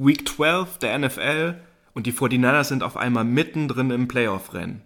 Week 12 der NFL und die 49ers sind auf einmal mittendrin im Playoff-Rennen.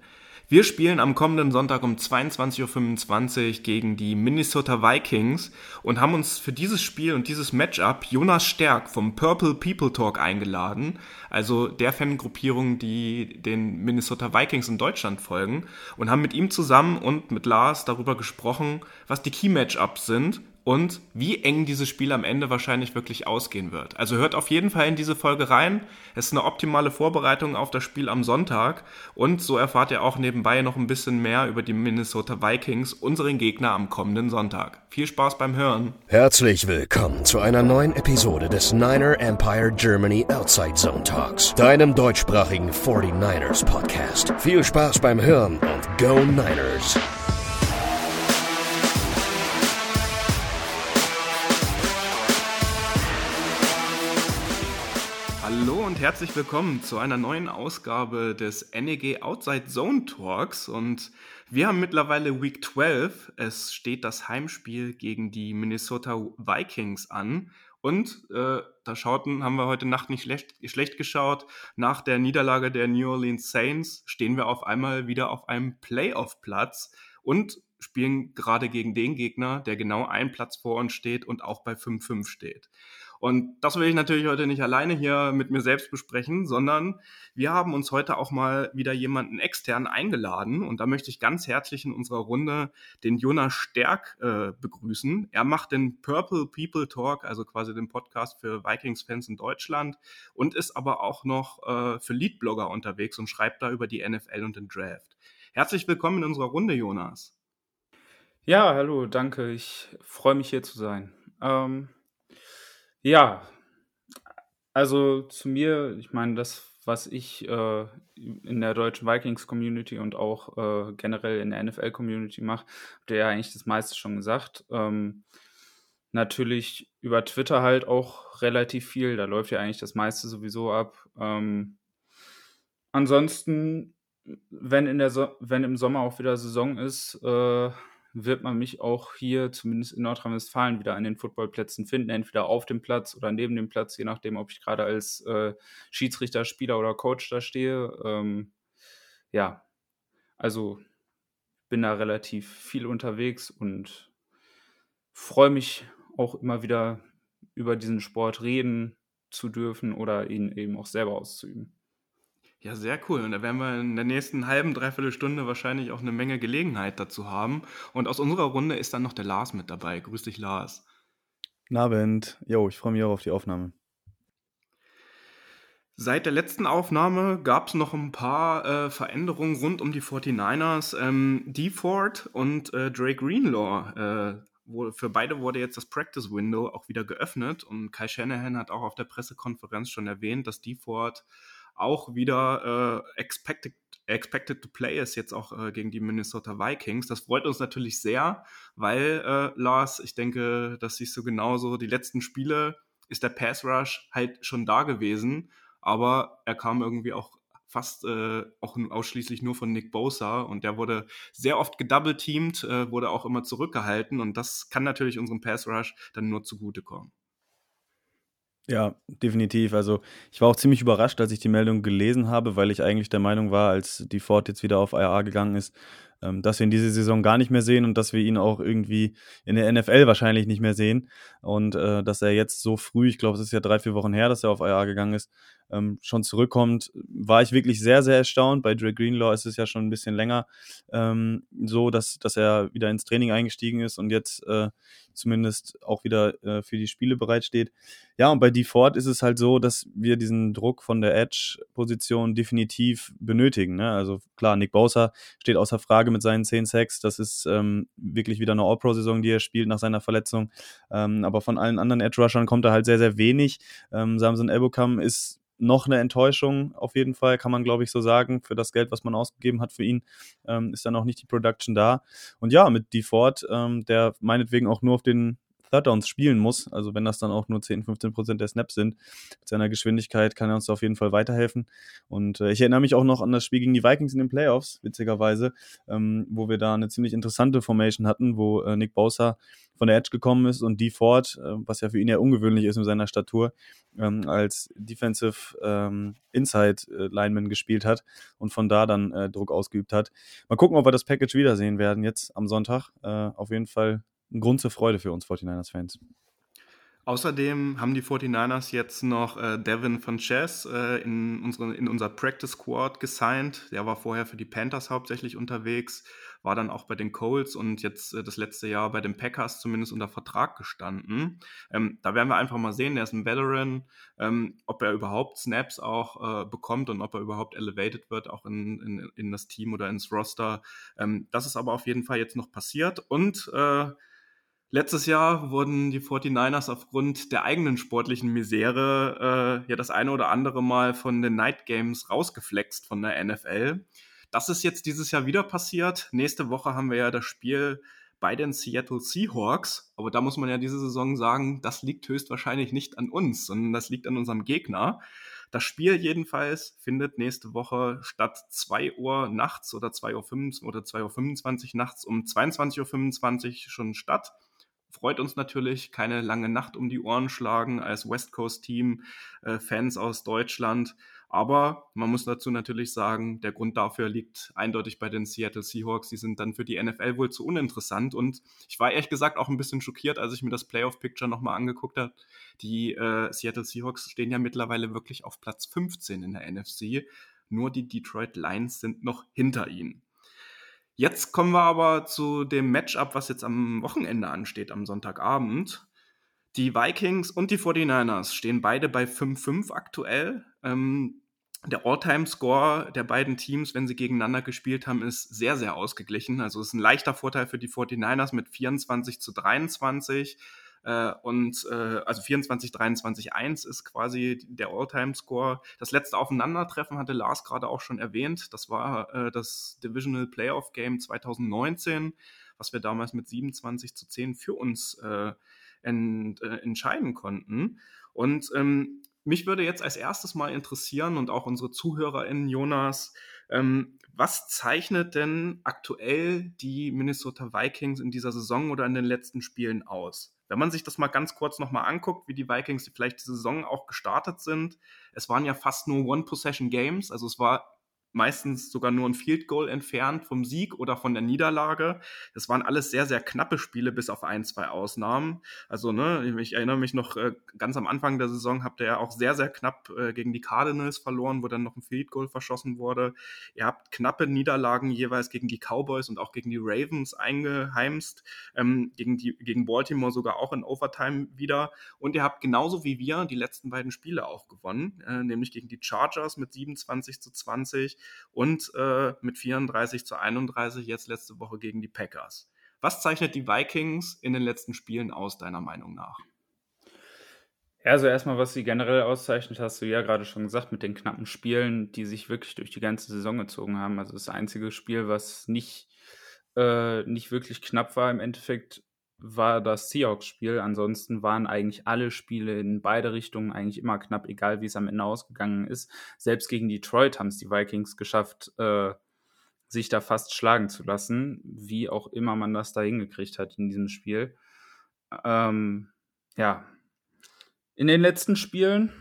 Wir spielen am kommenden Sonntag um 22.25 Uhr gegen die Minnesota Vikings und haben uns für dieses Spiel und dieses Matchup Jonas Stärk vom Purple People Talk eingeladen, also der Fangruppierung, die den Minnesota Vikings in Deutschland folgen, und haben mit ihm zusammen und mit Lars darüber gesprochen, was die Key Matchups sind und wie eng dieses Spiel am Ende wahrscheinlich wirklich ausgehen wird. Also hört auf jeden Fall in diese Folge rein. Es ist eine optimale Vorbereitung auf das Spiel am Sonntag und so erfahrt ihr auch nebenbei noch ein bisschen mehr über die Minnesota Vikings, unseren Gegner am kommenden Sonntag. Viel Spaß beim Hören. Herzlich willkommen zu einer neuen Episode des Niner Empire Germany Outside Zone Talks, deinem deutschsprachigen 49ers Podcast. Viel Spaß beim Hören und Go Niners! Herzlich willkommen zu einer neuen Ausgabe des NEG Outside Zone Talks. Und wir haben mittlerweile Week 12. Es steht das Heimspiel gegen die Minnesota Vikings an. Und äh, da schauten, haben wir heute Nacht nicht schlecht, schlecht geschaut. Nach der Niederlage der New Orleans Saints stehen wir auf einmal wieder auf einem Playoff-Platz und spielen gerade gegen den Gegner, der genau einen Platz vor uns steht und auch bei 5-5 steht. Und das will ich natürlich heute nicht alleine hier mit mir selbst besprechen, sondern wir haben uns heute auch mal wieder jemanden extern eingeladen. Und da möchte ich ganz herzlich in unserer Runde den Jonas Stärk äh, begrüßen. Er macht den Purple People Talk, also quasi den Podcast für Vikings-Fans in Deutschland und ist aber auch noch äh, für Leadblogger unterwegs und schreibt da über die NFL und den Draft. Herzlich willkommen in unserer Runde, Jonas. Ja, hallo, danke. Ich freue mich hier zu sein. Ähm, ja, also zu mir, ich meine, das, was ich äh, in der deutschen Vikings-Community und auch äh, generell in der NFL-Community mache, habt ihr ja eigentlich das meiste schon gesagt. Ähm, natürlich über Twitter halt auch relativ viel, da läuft ja eigentlich das meiste sowieso ab. Ähm, ansonsten, wenn, in der so wenn im Sommer auch wieder Saison ist, äh, wird man mich auch hier, zumindest in Nordrhein-Westfalen, wieder an den Footballplätzen finden, entweder auf dem Platz oder neben dem Platz, je nachdem, ob ich gerade als äh, Schiedsrichter, Spieler oder Coach da stehe. Ähm, ja, also bin da relativ viel unterwegs und freue mich auch immer wieder über diesen Sport reden zu dürfen oder ihn eben auch selber auszuüben. Ja, sehr cool. Und da werden wir in der nächsten halben, dreiviertel Stunde wahrscheinlich auch eine Menge Gelegenheit dazu haben. Und aus unserer Runde ist dann noch der Lars mit dabei. Grüß dich, Lars. Guten Abend. Jo, ich freue mich auch auf die Aufnahme. Seit der letzten Aufnahme gab es noch ein paar äh, Veränderungen rund um die 49ers. Ähm, DeFord und äh, Drake Greenlaw, äh, wo, für beide wurde jetzt das Practice Window auch wieder geöffnet. Und Kai Shanahan hat auch auf der Pressekonferenz schon erwähnt, dass DeFord auch wieder äh, expected, expected to play ist jetzt auch äh, gegen die Minnesota Vikings. Das freut uns natürlich sehr, weil äh, Lars, ich denke, das siehst du genauso. Die letzten Spiele ist der Pass Rush halt schon da gewesen, aber er kam irgendwie auch fast äh, auch ausschließlich nur von Nick Bosa und der wurde sehr oft gedouble-teamed, äh, wurde auch immer zurückgehalten und das kann natürlich unserem Pass Rush dann nur zugutekommen. Ja, definitiv. Also ich war auch ziemlich überrascht, als ich die Meldung gelesen habe, weil ich eigentlich der Meinung war, als die Ford jetzt wieder auf IRA gegangen ist, ähm, dass wir ihn diese Saison gar nicht mehr sehen und dass wir ihn auch irgendwie in der NFL wahrscheinlich nicht mehr sehen. Und äh, dass er jetzt so früh, ich glaube, es ist ja drei, vier Wochen her, dass er auf IR gegangen ist, ähm, schon zurückkommt, war ich wirklich sehr, sehr erstaunt. Bei Dre Greenlaw ist es ja schon ein bisschen länger ähm, so, dass, dass er wieder ins Training eingestiegen ist und jetzt äh, zumindest auch wieder äh, für die Spiele bereitsteht. Ja, und bei DeFord ist es halt so, dass wir diesen Druck von der Edge-Position definitiv benötigen. Ne? Also klar, Nick Bosa steht außer Frage mit seinen 10 Sacks. Das ist ähm, wirklich wieder eine All-Pro-Saison, die er spielt nach seiner Verletzung. Ähm, aber von allen anderen Edge-Rushern kommt er halt sehr, sehr wenig. Ähm, Samson Ebokam ist noch eine Enttäuschung auf jeden Fall, kann man glaube ich so sagen. Für das Geld, was man ausgegeben hat für ihn, ähm, ist dann auch nicht die Production da. Und ja, mit DeFord, ähm, der meinetwegen auch nur auf den Third Downs spielen muss, also wenn das dann auch nur 10, 15 Prozent der Snaps sind, mit seiner Geschwindigkeit kann er uns auf jeden Fall weiterhelfen. Und äh, ich erinnere mich auch noch an das Spiel gegen die Vikings in den Playoffs, witzigerweise, ähm, wo wir da eine ziemlich interessante Formation hatten, wo äh, Nick Bosa von der Edge gekommen ist und die Ford, äh, was ja für ihn ja ungewöhnlich ist mit seiner Statur, ähm, als Defensive ähm, Inside äh, Lineman gespielt hat und von da dann äh, Druck ausgeübt hat. Mal gucken, ob wir das Package wiedersehen werden jetzt am Sonntag. Äh, auf jeden Fall ein Grund zur Freude für uns 49ers-Fans. Außerdem haben die 49ers jetzt noch äh, Devin von Chess äh, in, unsere, in unser Practice Squad gesigned. Der war vorher für die Panthers hauptsächlich unterwegs, war dann auch bei den Colts und jetzt äh, das letzte Jahr bei den Packers zumindest unter Vertrag gestanden. Ähm, da werden wir einfach mal sehen, der ist ein Veteran, ähm, ob er überhaupt Snaps auch äh, bekommt und ob er überhaupt elevated wird, auch in, in, in das Team oder ins Roster. Ähm, das ist aber auf jeden Fall jetzt noch passiert und äh, Letztes Jahr wurden die 49ers aufgrund der eigenen sportlichen Misere äh, ja das eine oder andere Mal von den Night Games rausgeflext von der NFL. Das ist jetzt dieses Jahr wieder passiert. Nächste Woche haben wir ja das Spiel bei den Seattle Seahawks. Aber da muss man ja diese Saison sagen, das liegt höchstwahrscheinlich nicht an uns, sondern das liegt an unserem Gegner. Das Spiel jedenfalls findet nächste Woche statt 2 Uhr nachts oder 2 Uhr 5 oder 2 Uhr 25 nachts um 22.25 Uhr schon statt freut uns natürlich, keine lange Nacht um die Ohren schlagen als West Coast Team, äh, Fans aus Deutschland. Aber man muss dazu natürlich sagen, der Grund dafür liegt eindeutig bei den Seattle Seahawks. Die sind dann für die NFL wohl zu uninteressant. Und ich war ehrlich gesagt auch ein bisschen schockiert, als ich mir das Playoff-Picture nochmal angeguckt habe. Die äh, Seattle Seahawks stehen ja mittlerweile wirklich auf Platz 15 in der NFC. Nur die Detroit Lions sind noch hinter ihnen. Jetzt kommen wir aber zu dem Matchup, was jetzt am Wochenende ansteht, am Sonntagabend. Die Vikings und die 49ers stehen beide bei 5-5 aktuell. Ähm, der All-Time-Score der beiden Teams, wenn sie gegeneinander gespielt haben, ist sehr, sehr ausgeglichen. Also es ist ein leichter Vorteil für die 49ers mit 24 zu 23. Äh, und äh, also 24, 23, 1 ist quasi der All-Time-Score. Das letzte Aufeinandertreffen hatte Lars gerade auch schon erwähnt. Das war äh, das Divisional Playoff Game 2019, was wir damals mit 27 zu 10 für uns äh, ent, äh, entscheiden konnten. Und ähm, mich würde jetzt als erstes mal interessieren und auch unsere ZuhörerInnen, Jonas, ähm, was zeichnet denn aktuell die Minnesota Vikings in dieser Saison oder in den letzten Spielen aus? Wenn man sich das mal ganz kurz nochmal anguckt, wie die Vikings vielleicht die Saison auch gestartet sind, es waren ja fast nur One-Possession-Games, also es war meistens sogar nur ein Field Goal entfernt vom Sieg oder von der Niederlage. Das waren alles sehr, sehr knappe Spiele, bis auf ein, zwei Ausnahmen. Also, ne, ich erinnere mich noch, äh, ganz am Anfang der Saison habt ihr ja auch sehr, sehr knapp äh, gegen die Cardinals verloren, wo dann noch ein Field Goal verschossen wurde. Ihr habt knappe Niederlagen jeweils gegen die Cowboys und auch gegen die Ravens eingeheimst, ähm, gegen, die, gegen Baltimore sogar auch in Overtime wieder. Und ihr habt genauso wie wir die letzten beiden Spiele auch gewonnen, äh, nämlich gegen die Chargers mit 27 zu 20 und äh, mit 34 zu 31 jetzt letzte Woche gegen die Packers. Was zeichnet die Vikings in den letzten Spielen aus, deiner Meinung nach? Also erstmal, was sie generell auszeichnet, hast du ja gerade schon gesagt, mit den knappen Spielen, die sich wirklich durch die ganze Saison gezogen haben. Also das einzige Spiel, was nicht, äh, nicht wirklich knapp war im Endeffekt, war das Seahawks-Spiel. Ansonsten waren eigentlich alle Spiele in beide Richtungen eigentlich immer knapp, egal wie es am Ende ausgegangen ist. Selbst gegen Detroit haben es die Vikings geschafft, äh, sich da fast schlagen zu lassen, wie auch immer man das da hingekriegt hat in diesem Spiel. Ähm, ja, in den letzten Spielen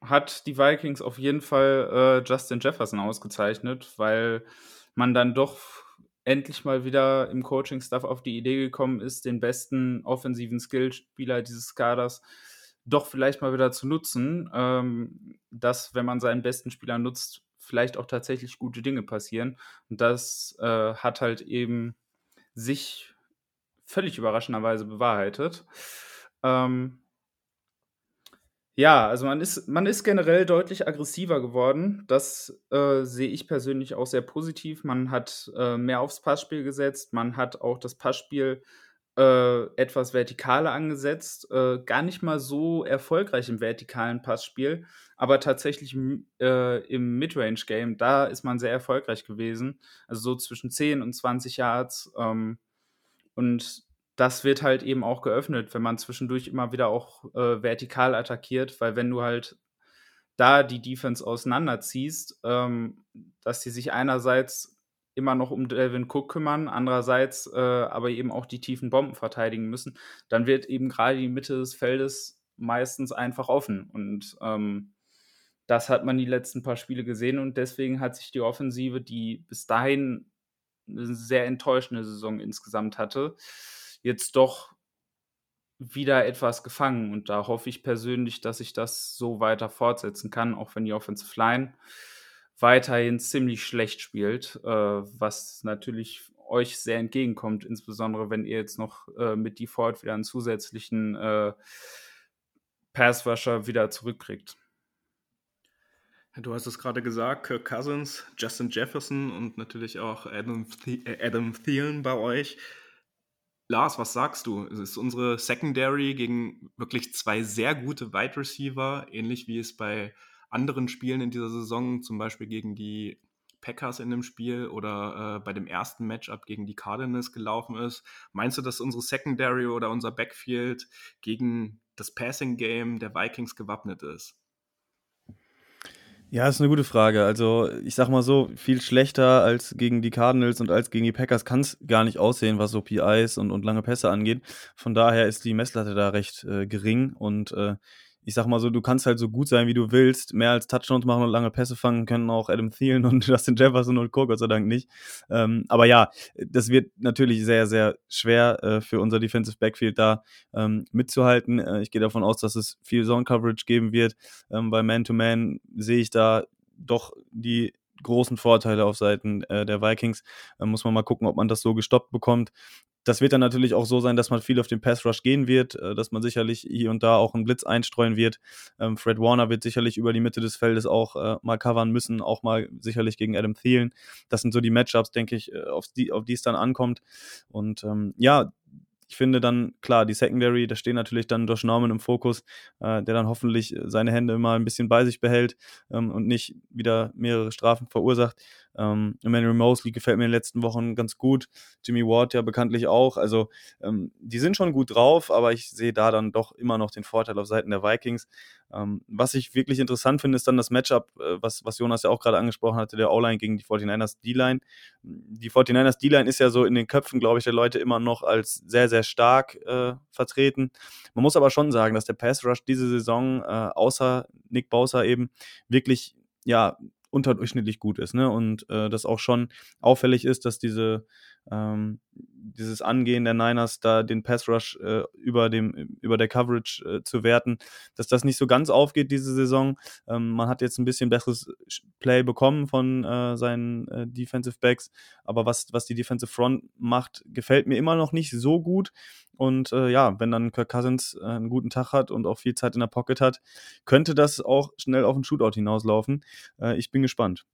hat die Vikings auf jeden Fall äh, Justin Jefferson ausgezeichnet, weil man dann doch endlich mal wieder im Coaching-Staff auf die Idee gekommen ist, den besten offensiven Skillspieler dieses Kaders doch vielleicht mal wieder zu nutzen, ähm, dass, wenn man seinen besten Spieler nutzt, vielleicht auch tatsächlich gute Dinge passieren. Und das äh, hat halt eben sich völlig überraschenderweise bewahrheitet. Ähm, ja, also man ist, man ist generell deutlich aggressiver geworden. Das äh, sehe ich persönlich auch sehr positiv. Man hat äh, mehr aufs Passspiel gesetzt. Man hat auch das Passspiel äh, etwas vertikaler angesetzt. Äh, gar nicht mal so erfolgreich im vertikalen Passspiel, aber tatsächlich äh, im Midrange-Game, da ist man sehr erfolgreich gewesen. Also so zwischen 10 und 20 Yards. Ähm, und das wird halt eben auch geöffnet, wenn man zwischendurch immer wieder auch äh, vertikal attackiert, weil wenn du halt da die Defense auseinanderziehst, ähm, dass sie sich einerseits immer noch um Delvin Cook kümmern, andererseits äh, aber eben auch die tiefen Bomben verteidigen müssen, dann wird eben gerade die Mitte des Feldes meistens einfach offen. Und ähm, das hat man die letzten paar Spiele gesehen und deswegen hat sich die Offensive, die bis dahin eine sehr enttäuschende Saison insgesamt hatte, jetzt doch wieder etwas gefangen. Und da hoffe ich persönlich, dass ich das so weiter fortsetzen kann, auch wenn die Offensive Line weiterhin ziemlich schlecht spielt, äh, was natürlich euch sehr entgegenkommt, insbesondere wenn ihr jetzt noch äh, mit Default wieder einen zusätzlichen äh, Passrusher wieder zurückkriegt. Du hast es gerade gesagt, Kirk Cousins, Justin Jefferson und natürlich auch Adam, The äh, Adam Thielen bei euch. Lars, was sagst du? Es ist unsere Secondary gegen wirklich zwei sehr gute Wide Receiver, ähnlich wie es bei anderen Spielen in dieser Saison, zum Beispiel gegen die Packers in dem Spiel oder äh, bei dem ersten Matchup gegen die Cardinals gelaufen ist. Meinst du, dass unsere Secondary oder unser Backfield gegen das Passing Game der Vikings gewappnet ist? Ja, ist eine gute Frage. Also, ich sag mal so, viel schlechter als gegen die Cardinals und als gegen die Packers kann es gar nicht aussehen, was so PIs und, und lange Pässe angeht. Von daher ist die Messlatte da recht äh, gering und äh, ich sag mal so, du kannst halt so gut sein, wie du willst. Mehr als Touchdowns machen und lange Pässe fangen können auch Adam Thielen und Justin Jefferson und Co. Gott sei Dank nicht. Ähm, aber ja, das wird natürlich sehr, sehr schwer äh, für unser Defensive Backfield da ähm, mitzuhalten. Äh, ich gehe davon aus, dass es viel Zone Coverage geben wird. Ähm, bei Man-to-Man sehe ich da doch die großen Vorteile auf Seiten äh, der Vikings. Da muss man mal gucken, ob man das so gestoppt bekommt. Das wird dann natürlich auch so sein, dass man viel auf den Pass Rush gehen wird, äh, dass man sicherlich hier und da auch einen Blitz einstreuen wird. Ähm, Fred Warner wird sicherlich über die Mitte des Feldes auch äh, mal covern müssen, auch mal sicherlich gegen Adam Thielen. Das sind so die Matchups, denke ich, äh, auf die, auf die es dann ankommt. Und ähm, ja, ich finde dann, klar, die Secondary, da stehen natürlich dann Josh Norman im Fokus, äh, der dann hoffentlich seine Hände immer ein bisschen bei sich behält ähm, und nicht wieder mehrere Strafen verursacht. Ähm, Emmanuel Mosley gefällt mir in den letzten Wochen ganz gut. Jimmy Ward ja bekanntlich auch. Also ähm, die sind schon gut drauf, aber ich sehe da dann doch immer noch den Vorteil auf Seiten der Vikings. Ähm, was ich wirklich interessant finde, ist dann das Matchup, äh, was, was Jonas ja auch gerade angesprochen hatte, der O-Line gegen die 49ers D-Line. Die 49ers D-Line ist ja so in den Köpfen, glaube ich, der Leute immer noch als sehr, sehr stark äh, vertreten. Man muss aber schon sagen, dass der Pass Rush diese Saison, äh, außer Nick Bowser eben, wirklich ja, unterdurchschnittlich gut ist. Ne? Und äh, das auch schon auffällig ist, dass diese, ähm, dieses Angehen der Niners, da den Pass Rush äh, über, dem, über der Coverage äh, zu werten, dass das nicht so ganz aufgeht diese Saison. Ähm, man hat jetzt ein bisschen besseres Play bekommen von äh, seinen äh, Defensive Backs, aber was, was die Defensive Front macht, gefällt mir immer noch nicht so gut. Und äh, ja, wenn dann Kirk Cousins äh, einen guten Tag hat und auch viel Zeit in der Pocket hat, könnte das auch schnell auf ein Shootout hinauslaufen. Ich bin gespannt.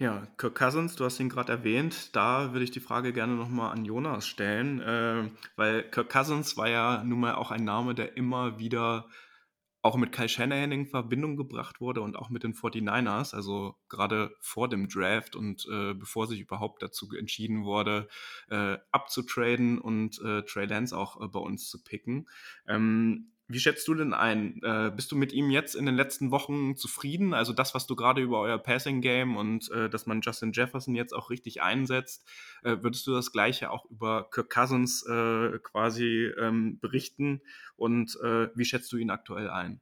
Ja, Kirk Cousins, du hast ihn gerade erwähnt. Da würde ich die Frage gerne nochmal an Jonas stellen, äh, weil Kirk Cousins war ja nun mal auch ein Name, der immer wieder auch mit Kyle Shanahan in Verbindung gebracht wurde und auch mit den 49ers, also gerade vor dem Draft und äh, bevor sich überhaupt dazu entschieden wurde, äh, abzutraden und äh, Trey Lance auch äh, bei uns zu picken. Ähm, wie schätzt du denn ein? Äh, bist du mit ihm jetzt in den letzten Wochen zufrieden? Also das, was du gerade über euer Passing Game und äh, dass man Justin Jefferson jetzt auch richtig einsetzt, äh, würdest du das gleiche auch über Kirk Cousins äh, quasi ähm, berichten? Und äh, wie schätzt du ihn aktuell ein?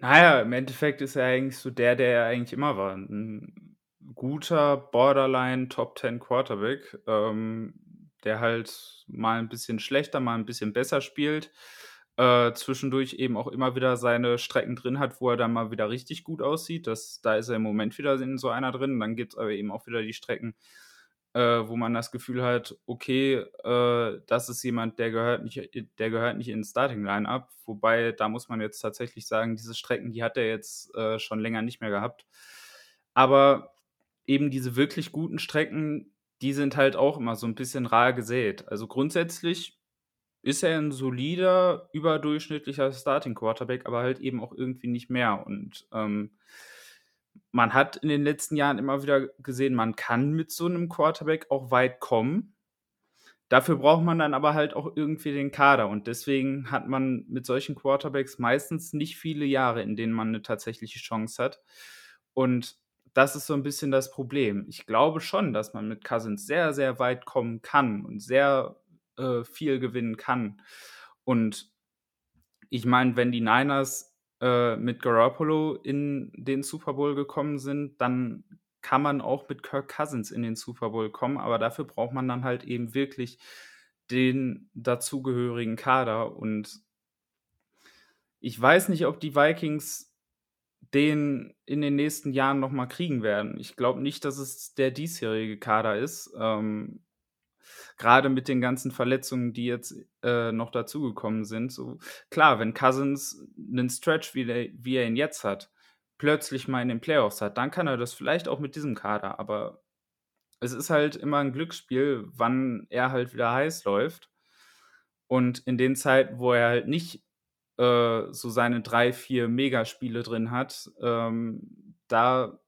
Naja, im Endeffekt ist er eigentlich so der, der er eigentlich immer war. Ein guter Borderline Top 10 Quarterback. Ähm, der halt mal ein bisschen schlechter, mal ein bisschen besser spielt. Äh, zwischendurch eben auch immer wieder seine Strecken drin hat, wo er dann mal wieder richtig gut aussieht. Das, da ist er im Moment wieder in so einer drin. Dann gibt es aber eben auch wieder die Strecken, äh, wo man das Gefühl hat, okay, äh, das ist jemand, der gehört nicht, der gehört nicht ins Starting Line-Up. Wobei, da muss man jetzt tatsächlich sagen, diese Strecken, die hat er jetzt äh, schon länger nicht mehr gehabt. Aber eben diese wirklich guten Strecken, die sind halt auch immer so ein bisschen rar gesät. Also grundsätzlich ist er ein solider, überdurchschnittlicher Starting Quarterback, aber halt eben auch irgendwie nicht mehr. Und ähm, man hat in den letzten Jahren immer wieder gesehen, man kann mit so einem Quarterback auch weit kommen. Dafür braucht man dann aber halt auch irgendwie den Kader. Und deswegen hat man mit solchen Quarterbacks meistens nicht viele Jahre, in denen man eine tatsächliche Chance hat. Und das ist so ein bisschen das Problem. Ich glaube schon, dass man mit Cousins sehr, sehr weit kommen kann und sehr äh, viel gewinnen kann. Und ich meine, wenn die Niners äh, mit Garoppolo in den Super Bowl gekommen sind, dann kann man auch mit Kirk Cousins in den Super Bowl kommen, aber dafür braucht man dann halt eben wirklich den dazugehörigen Kader und ich weiß nicht, ob die Vikings den in den nächsten Jahren nochmal kriegen werden. Ich glaube nicht, dass es der diesjährige Kader ist. Ähm, Gerade mit den ganzen Verletzungen, die jetzt äh, noch dazugekommen sind. So, klar, wenn Cousins einen Stretch, wie, der, wie er ihn jetzt hat, plötzlich mal in den Playoffs hat, dann kann er das vielleicht auch mit diesem Kader. Aber es ist halt immer ein Glücksspiel, wann er halt wieder heiß läuft. Und in den Zeiten, wo er halt nicht äh, so seine drei, vier Megaspiele drin hat, ähm, da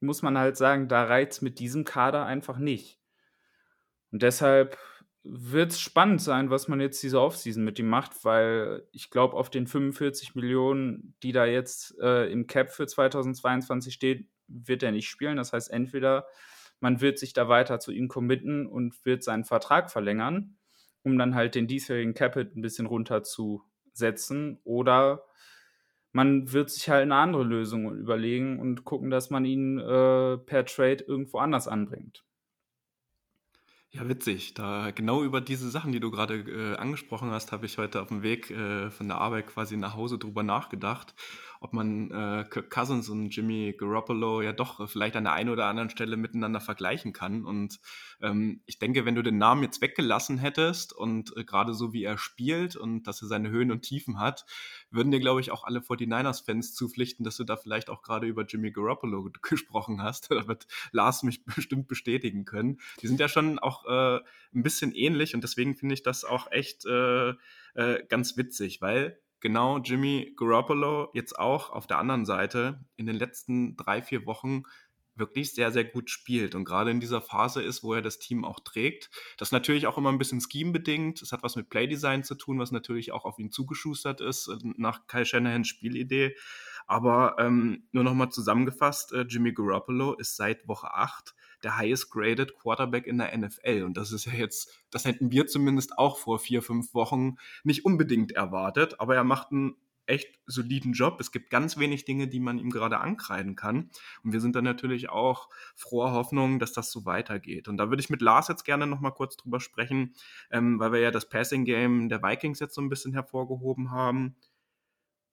muss man halt sagen, da reizt mit diesem Kader einfach nicht. Und deshalb wird es spannend sein, was man jetzt diese Offseason mit ihm macht, weil ich glaube, auf den 45 Millionen, die da jetzt äh, im Cap für 2022 steht, wird er nicht spielen. Das heißt, entweder man wird sich da weiter zu ihm committen und wird seinen Vertrag verlängern, um dann halt den diesjährigen Capit ein bisschen runterzusetzen, oder man wird sich halt eine andere Lösung überlegen und gucken, dass man ihn äh, per Trade irgendwo anders anbringt. Ja, witzig. Da genau über diese Sachen, die du gerade äh, angesprochen hast, habe ich heute auf dem Weg äh, von der Arbeit quasi nach Hause drüber nachgedacht ob man äh, Kirk Cousins und Jimmy Garoppolo ja doch vielleicht an der einen oder anderen Stelle miteinander vergleichen kann. Und ähm, ich denke, wenn du den Namen jetzt weggelassen hättest und äh, gerade so wie er spielt und dass er seine Höhen und Tiefen hat, würden dir, glaube ich, auch alle 49ers-Fans zupflichten, dass du da vielleicht auch gerade über Jimmy Garoppolo gesprochen hast. Da wird Lars mich bestimmt bestätigen können. Die sind ja schon auch äh, ein bisschen ähnlich und deswegen finde ich das auch echt äh, äh, ganz witzig, weil genau Jimmy Garoppolo jetzt auch auf der anderen Seite in den letzten drei, vier Wochen wirklich sehr, sehr gut spielt und gerade in dieser Phase ist, wo er das Team auch trägt. Das ist natürlich auch immer ein bisschen scheme-bedingt. Es hat was mit Playdesign zu tun, was natürlich auch auf ihn zugeschustert ist, äh, nach Kyle Shanahans Spielidee. Aber ähm, nur nochmal zusammengefasst, äh, Jimmy Garoppolo ist seit Woche 8 der highest graded Quarterback in der NFL. Und das ist ja jetzt, das hätten wir zumindest auch vor vier, fünf Wochen nicht unbedingt erwartet. Aber er macht einen echt soliden Job. Es gibt ganz wenig Dinge, die man ihm gerade ankreiden kann. Und wir sind dann natürlich auch froher Hoffnung, dass das so weitergeht. Und da würde ich mit Lars jetzt gerne noch mal kurz drüber sprechen, ähm, weil wir ja das Passing Game der Vikings jetzt so ein bisschen hervorgehoben haben.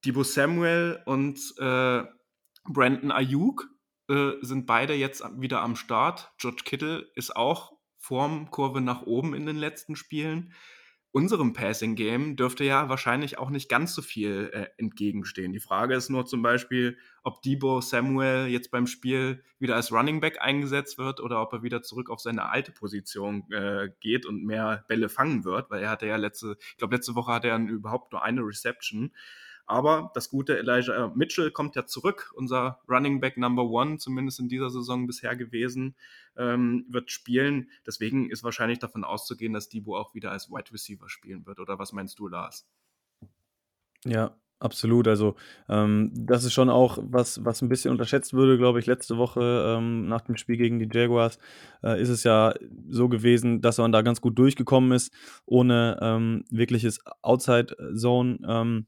Debo Samuel und äh, Brandon Ayuk äh, sind beide jetzt wieder am Start. George Kittle ist auch Formkurve nach oben in den letzten Spielen. Unserem Passing Game dürfte ja wahrscheinlich auch nicht ganz so viel äh, entgegenstehen. Die Frage ist nur zum Beispiel, ob Debo Samuel jetzt beim Spiel wieder als Running Back eingesetzt wird oder ob er wieder zurück auf seine alte Position äh, geht und mehr Bälle fangen wird, weil er hatte ja letzte, ich glaube letzte Woche hatte er überhaupt nur eine Reception. Aber das gute Elijah Mitchell kommt ja zurück, unser Running Back Number One, zumindest in dieser Saison bisher gewesen, ähm, wird spielen. Deswegen ist wahrscheinlich davon auszugehen, dass Debo auch wieder als Wide Receiver spielen wird. Oder was meinst du, Lars? Ja, Absolut, also ähm, das ist schon auch was, was ein bisschen unterschätzt würde, glaube ich. Letzte Woche ähm, nach dem Spiel gegen die Jaguars äh, ist es ja so gewesen, dass man da ganz gut durchgekommen ist, ohne ähm, wirkliches Outside-Zone.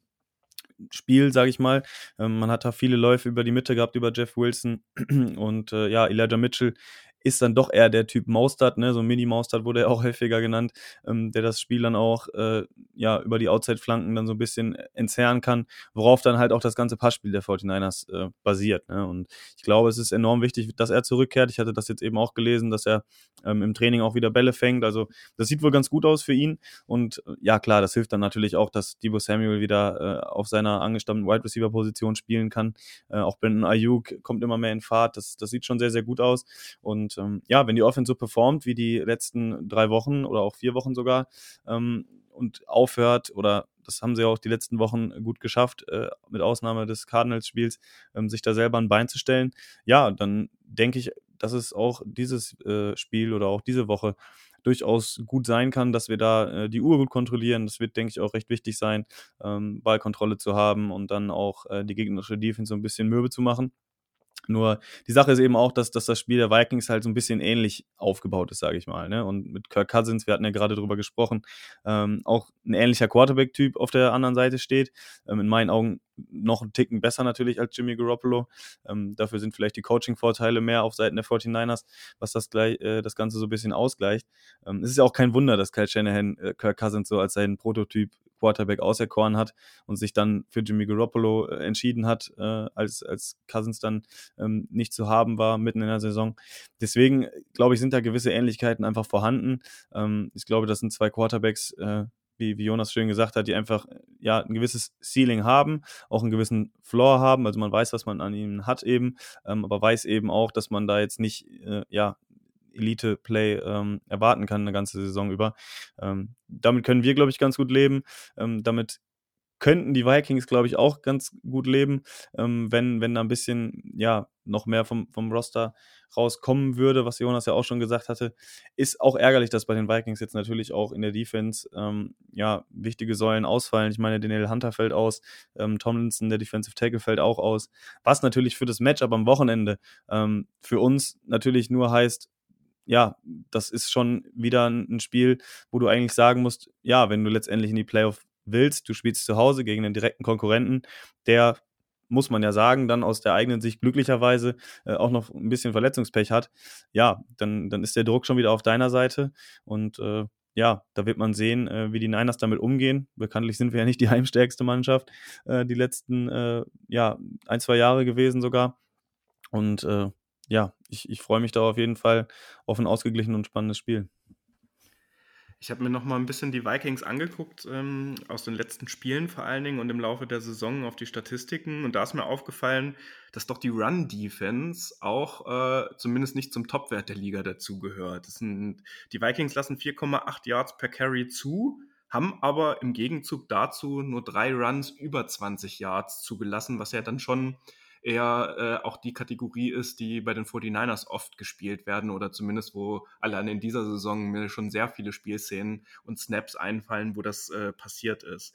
Spiel, sage ich mal. Ähm, man hat da viele Läufe über die Mitte gehabt, über Jeff Wilson und äh, ja, Elijah Mitchell ist dann doch eher der Typ Maustad, ne? so Mini-Maustad wurde er auch häufiger genannt, ähm, der das Spiel dann auch äh, ja, über die Outside-Flanken dann so ein bisschen entzerren kann, worauf dann halt auch das ganze Passspiel der 49ers äh, basiert. Ne? Und ich glaube, es ist enorm wichtig, dass er zurückkehrt. Ich hatte das jetzt eben auch gelesen, dass er ähm, im Training auch wieder Bälle fängt. Also das sieht wohl ganz gut aus für ihn. Und äh, ja, klar, das hilft dann natürlich auch, dass Debo Samuel wieder äh, auf seiner angestammten Wide Receiver-Position spielen kann. Äh, auch Brandon Ayuk kommt immer mehr in Fahrt. Das, das sieht schon sehr, sehr gut aus. Und und ähm, ja, wenn die Offense so performt wie die letzten drei Wochen oder auch vier Wochen sogar ähm, und aufhört oder das haben sie auch die letzten Wochen gut geschafft, äh, mit Ausnahme des Cardinals-Spiels, ähm, sich da selber ein Bein zu stellen. Ja, dann denke ich, dass es auch dieses äh, Spiel oder auch diese Woche durchaus gut sein kann, dass wir da äh, die Uhr gut kontrollieren. Das wird, denke ich, auch recht wichtig sein, ähm, Ballkontrolle zu haben und dann auch äh, die gegnerische Defense so ein bisschen mürbe zu machen. Nur die Sache ist eben auch, dass, dass das Spiel der Vikings halt so ein bisschen ähnlich aufgebaut ist, sage ich mal. Ne? Und mit Kirk Cousins, wir hatten ja gerade drüber gesprochen, ähm, auch ein ähnlicher Quarterback-Typ auf der anderen Seite steht. Ähm, in meinen Augen noch einen Ticken besser natürlich als Jimmy Garoppolo. Ähm, dafür sind vielleicht die Coaching-Vorteile mehr auf Seiten der 49ers, was das, gleich, äh, das Ganze so ein bisschen ausgleicht. Ähm, es ist ja auch kein Wunder, dass Kyle Shanahan äh, Kirk Cousins so als seinen Prototyp Quarterback auserkoren hat und sich dann für Jimmy Garoppolo äh, entschieden hat, äh, als, als Cousins dann ähm, nicht zu haben war mitten in der Saison. Deswegen, glaube ich, sind da gewisse Ähnlichkeiten einfach vorhanden. Ähm, ich glaube, das sind zwei Quarterbacks, äh, wie, wie Jonas schön gesagt hat, die einfach ja ein gewisses Ceiling haben, auch einen gewissen Floor haben. Also man weiß, was man an ihnen hat eben, ähm, aber weiß eben auch, dass man da jetzt nicht äh, ja Elite-Play ähm, erwarten kann eine ganze Saison über. Ähm, damit können wir, glaube ich, ganz gut leben. Ähm, damit könnten die Vikings, glaube ich, auch ganz gut leben, ähm, wenn, wenn da ein bisschen, ja, noch mehr vom, vom Roster rauskommen würde, was Jonas ja auch schon gesagt hatte. Ist auch ärgerlich, dass bei den Vikings jetzt natürlich auch in der Defense, ähm, ja, wichtige Säulen ausfallen. Ich meine, Daniel Hunter fällt aus, ähm, Tomlinson, der Defensive Tackle, fällt auch aus. Was natürlich für das Matchup am Wochenende ähm, für uns natürlich nur heißt, ja, das ist schon wieder ein Spiel, wo du eigentlich sagen musst, ja, wenn du letztendlich in die Playoff willst, du spielst zu Hause gegen einen direkten Konkurrenten, der muss man ja sagen, dann aus der eigenen Sicht glücklicherweise äh, auch noch ein bisschen Verletzungspech hat, ja, dann, dann ist der Druck schon wieder auf deiner Seite und äh, ja, da wird man sehen, äh, wie die Niners damit umgehen. Bekanntlich sind wir ja nicht die heimstärkste Mannschaft, äh, die letzten äh, ja, ein, zwei Jahre gewesen sogar. Und äh, ja, ich, ich freue mich da auf jeden Fall auf ein ausgeglichenes und spannendes Spiel. Ich habe mir noch mal ein bisschen die Vikings angeguckt, ähm, aus den letzten Spielen vor allen Dingen und im Laufe der Saison auf die Statistiken. Und da ist mir aufgefallen, dass doch die Run-Defense auch äh, zumindest nicht zum Topwert der Liga dazugehört. Die Vikings lassen 4,8 Yards per Carry zu, haben aber im Gegenzug dazu nur drei Runs über 20 Yards zugelassen, was ja dann schon eher äh, auch die Kategorie ist, die bei den 49ers oft gespielt werden oder zumindest wo allein in dieser Saison mir schon sehr viele Spielszenen und Snaps einfallen, wo das äh, passiert ist.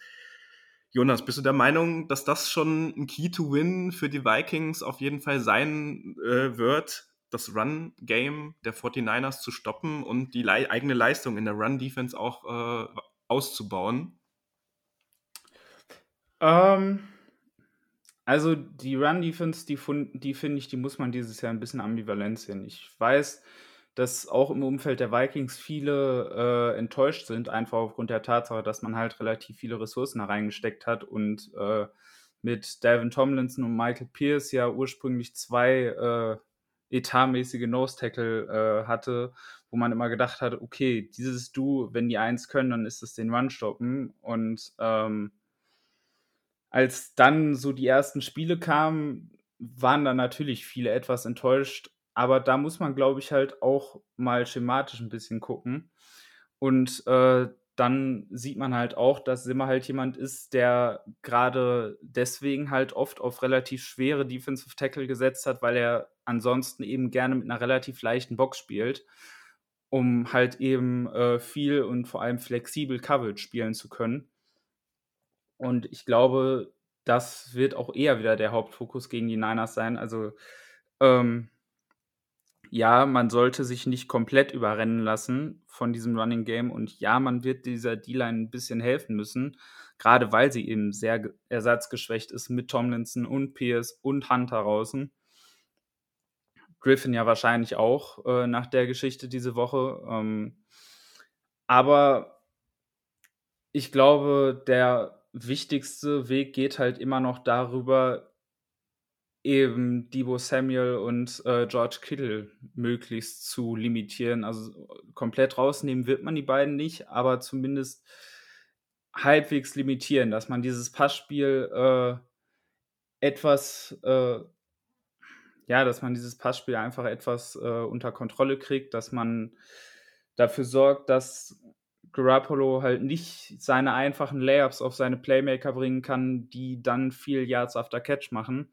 Jonas, bist du der Meinung, dass das schon ein Key to Win für die Vikings auf jeden Fall sein äh, wird, das Run-Game der 49ers zu stoppen und die le eigene Leistung in der Run-Defense auch äh, auszubauen? Ähm, also die Run-Defense, die, die finde ich, die muss man dieses Jahr ein bisschen ambivalent sehen. Ich weiß, dass auch im Umfeld der Vikings viele äh, enttäuscht sind, einfach aufgrund der Tatsache, dass man halt relativ viele Ressourcen hereingesteckt hat und äh, mit Davin Tomlinson und Michael Pierce ja ursprünglich zwei äh, etatmäßige Nose-Tackle äh, hatte, wo man immer gedacht hat, okay, dieses Du, wenn die eins können, dann ist es den Run stoppen und ähm, als dann so die ersten Spiele kamen, waren dann natürlich viele etwas enttäuscht. Aber da muss man, glaube ich, halt auch mal schematisch ein bisschen gucken. Und äh, dann sieht man halt auch, dass Simmer halt jemand ist, der gerade deswegen halt oft auf relativ schwere Defensive Tackle gesetzt hat, weil er ansonsten eben gerne mit einer relativ leichten Box spielt, um halt eben äh, viel und vor allem flexibel Coverage spielen zu können. Und ich glaube, das wird auch eher wieder der Hauptfokus gegen die Niners sein. Also, ähm, ja, man sollte sich nicht komplett überrennen lassen von diesem Running Game. Und ja, man wird dieser D-Line ein bisschen helfen müssen, gerade weil sie eben sehr ersatzgeschwächt ist mit Tomlinson und Pierce und Hunter draußen. Griffin ja wahrscheinlich auch äh, nach der Geschichte diese Woche. Ähm, aber ich glaube, der wichtigste Weg geht halt immer noch darüber, eben Debo Samuel und äh, George Kittle möglichst zu limitieren. Also komplett rausnehmen wird man die beiden nicht, aber zumindest halbwegs limitieren, dass man dieses Passspiel äh, etwas, äh, ja, dass man dieses Passspiel einfach etwas äh, unter Kontrolle kriegt, dass man dafür sorgt, dass Garoppolo halt nicht seine einfachen Layups auf seine Playmaker bringen kann, die dann viel Yards after Catch machen.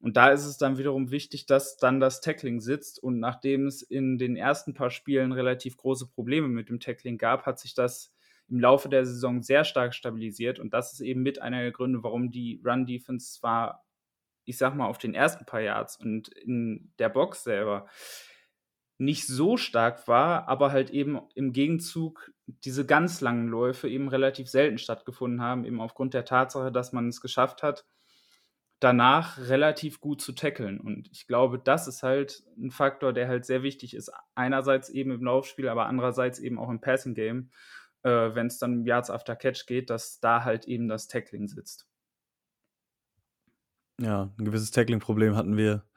Und da ist es dann wiederum wichtig, dass dann das Tackling sitzt. Und nachdem es in den ersten paar Spielen relativ große Probleme mit dem Tackling gab, hat sich das im Laufe der Saison sehr stark stabilisiert. Und das ist eben mit einer der Gründe, warum die Run-Defense zwar, ich sag mal, auf den ersten paar Yards und in der Box selber nicht so stark war, aber halt eben im Gegenzug diese ganz langen Läufe eben relativ selten stattgefunden haben, eben aufgrund der Tatsache, dass man es geschafft hat, danach relativ gut zu tackeln. Und ich glaube, das ist halt ein Faktor, der halt sehr wichtig ist. Einerseits eben im Laufspiel, aber andererseits eben auch im Passing Game, äh, wenn es dann Yards after Catch geht, dass da halt eben das Tackling sitzt. Ja, ein gewisses Tackling-Problem hatten wir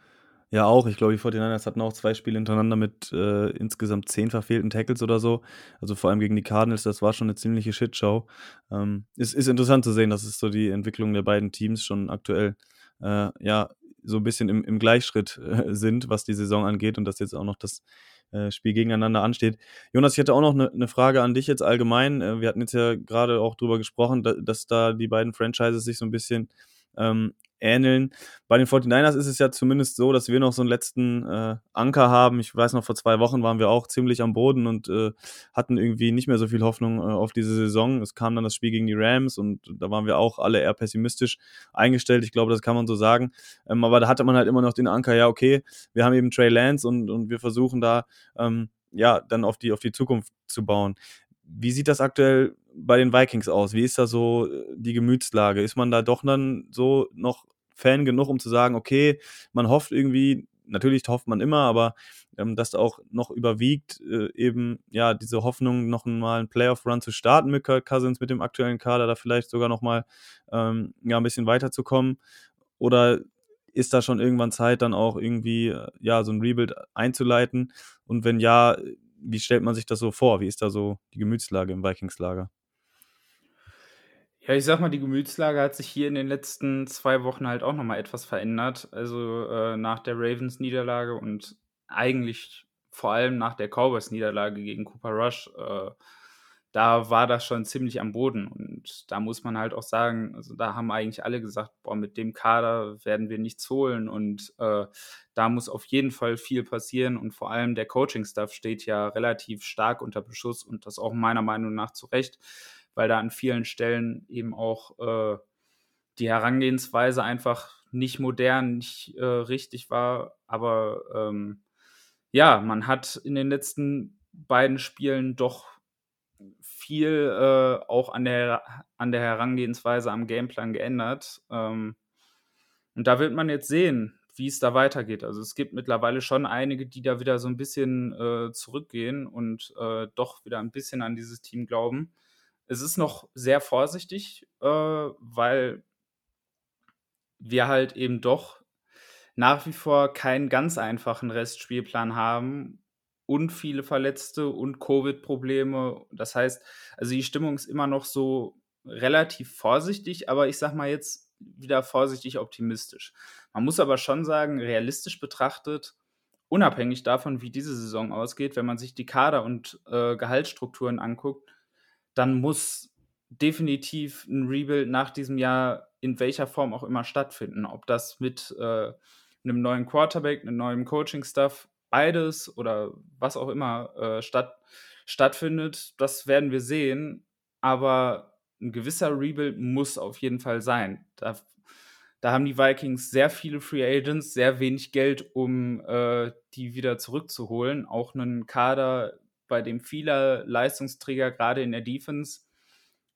ja, auch. Ich glaube, die 49ers hatten auch zwei Spiele hintereinander mit äh, insgesamt zehn verfehlten Tackles oder so. Also vor allem gegen die Cardinals, das war schon eine ziemliche Shitshow. Ähm, es ist interessant zu sehen, dass es so die Entwicklung der beiden Teams schon aktuell äh, ja so ein bisschen im, im Gleichschritt äh, sind, was die Saison angeht und dass jetzt auch noch das äh, Spiel gegeneinander ansteht. Jonas, ich hätte auch noch eine ne Frage an dich jetzt allgemein. Äh, wir hatten jetzt ja gerade auch drüber gesprochen, da, dass da die beiden Franchises sich so ein bisschen ähm, ähneln. Bei den 49ers ist es ja zumindest so, dass wir noch so einen letzten äh, Anker haben. Ich weiß noch, vor zwei Wochen waren wir auch ziemlich am Boden und äh, hatten irgendwie nicht mehr so viel Hoffnung äh, auf diese Saison. Es kam dann das Spiel gegen die Rams und da waren wir auch alle eher pessimistisch eingestellt. Ich glaube, das kann man so sagen. Ähm, aber da hatte man halt immer noch den Anker, ja, okay, wir haben eben Trey Lance und, und wir versuchen da ähm, ja dann auf die, auf die Zukunft zu bauen. Wie sieht das aktuell bei den Vikings aus? Wie ist da so äh, die Gemütslage? Ist man da doch dann so noch Fan genug, um zu sagen, okay, man hofft irgendwie, natürlich hofft man immer, aber ähm, dass auch noch überwiegt, äh, eben ja diese Hoffnung, noch mal einen Playoff-Run zu starten mit Kirk Cousins, mit dem aktuellen Kader, da vielleicht sogar noch mal ähm, ja, ein bisschen weiterzukommen? Oder ist da schon irgendwann Zeit, dann auch irgendwie äh, ja so ein Rebuild einzuleiten? Und wenn ja, wie stellt man sich das so vor? Wie ist da so die Gemütslage im Vikings-Lager? Ja, ich sag mal, die Gemütslage hat sich hier in den letzten zwei Wochen halt auch nochmal etwas verändert. Also äh, nach der Ravens-Niederlage und eigentlich vor allem nach der Cowboys-Niederlage gegen Cooper Rush, äh, da war das schon ziemlich am Boden. Und da muss man halt auch sagen, also da haben eigentlich alle gesagt, boah, mit dem Kader werden wir nichts holen. Und äh, da muss auf jeden Fall viel passieren. Und vor allem der Coaching-Staff steht ja relativ stark unter Beschuss und das auch meiner Meinung nach zu Recht weil da an vielen Stellen eben auch äh, die Herangehensweise einfach nicht modern, nicht äh, richtig war. Aber ähm, ja, man hat in den letzten beiden Spielen doch viel äh, auch an der, an der Herangehensweise am Gameplan geändert. Ähm, und da wird man jetzt sehen, wie es da weitergeht. Also es gibt mittlerweile schon einige, die da wieder so ein bisschen äh, zurückgehen und äh, doch wieder ein bisschen an dieses Team glauben. Es ist noch sehr vorsichtig, äh, weil wir halt eben doch nach wie vor keinen ganz einfachen Restspielplan haben und viele Verletzte und Covid-Probleme. Das heißt, also die Stimmung ist immer noch so relativ vorsichtig, aber ich sag mal jetzt wieder vorsichtig optimistisch. Man muss aber schon sagen, realistisch betrachtet, unabhängig davon, wie diese Saison ausgeht, wenn man sich die Kader- und äh, Gehaltsstrukturen anguckt, dann muss definitiv ein Rebuild nach diesem Jahr in welcher Form auch immer stattfinden. Ob das mit äh, einem neuen Quarterback, einem neuen Coaching-Stuff, beides oder was auch immer äh, statt, stattfindet, das werden wir sehen. Aber ein gewisser Rebuild muss auf jeden Fall sein. Da, da haben die Vikings sehr viele Free Agents, sehr wenig Geld, um äh, die wieder zurückzuholen. Auch einen Kader bei dem viele Leistungsträger gerade in der Defense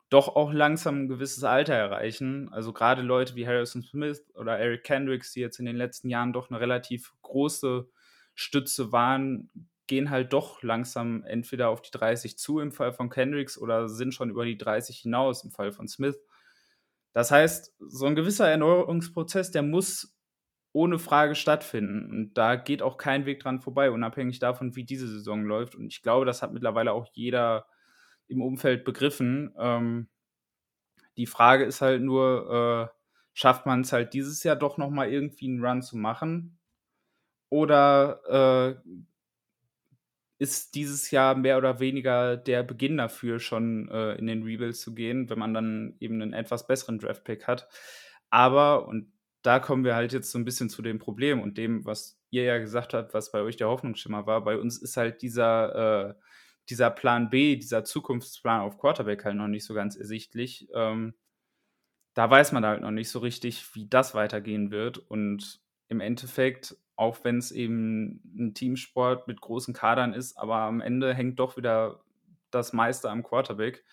doch auch langsam ein gewisses Alter erreichen. Also gerade Leute wie Harrison Smith oder Eric Kendricks, die jetzt in den letzten Jahren doch eine relativ große Stütze waren, gehen halt doch langsam entweder auf die 30 zu im Fall von Kendricks oder sind schon über die 30 hinaus im Fall von Smith. Das heißt, so ein gewisser Erneuerungsprozess, der muss ohne Frage stattfinden. Und da geht auch kein Weg dran vorbei, unabhängig davon, wie diese Saison läuft. Und ich glaube, das hat mittlerweile auch jeder im Umfeld begriffen. Ähm, die Frage ist halt nur, äh, schafft man es halt dieses Jahr doch nochmal irgendwie einen Run zu machen? Oder äh, ist dieses Jahr mehr oder weniger der Beginn dafür, schon äh, in den Rebuild zu gehen, wenn man dann eben einen etwas besseren Draftpick hat. Aber, und da kommen wir halt jetzt so ein bisschen zu dem Problem und dem, was ihr ja gesagt habt, was bei euch der Hoffnungsschimmer war. Bei uns ist halt dieser, äh, dieser Plan B, dieser Zukunftsplan auf Quarterback halt noch nicht so ganz ersichtlich. Ähm, da weiß man halt noch nicht so richtig, wie das weitergehen wird. Und im Endeffekt, auch wenn es eben ein Teamsport mit großen Kadern ist, aber am Ende hängt doch wieder das meiste am Quarterback.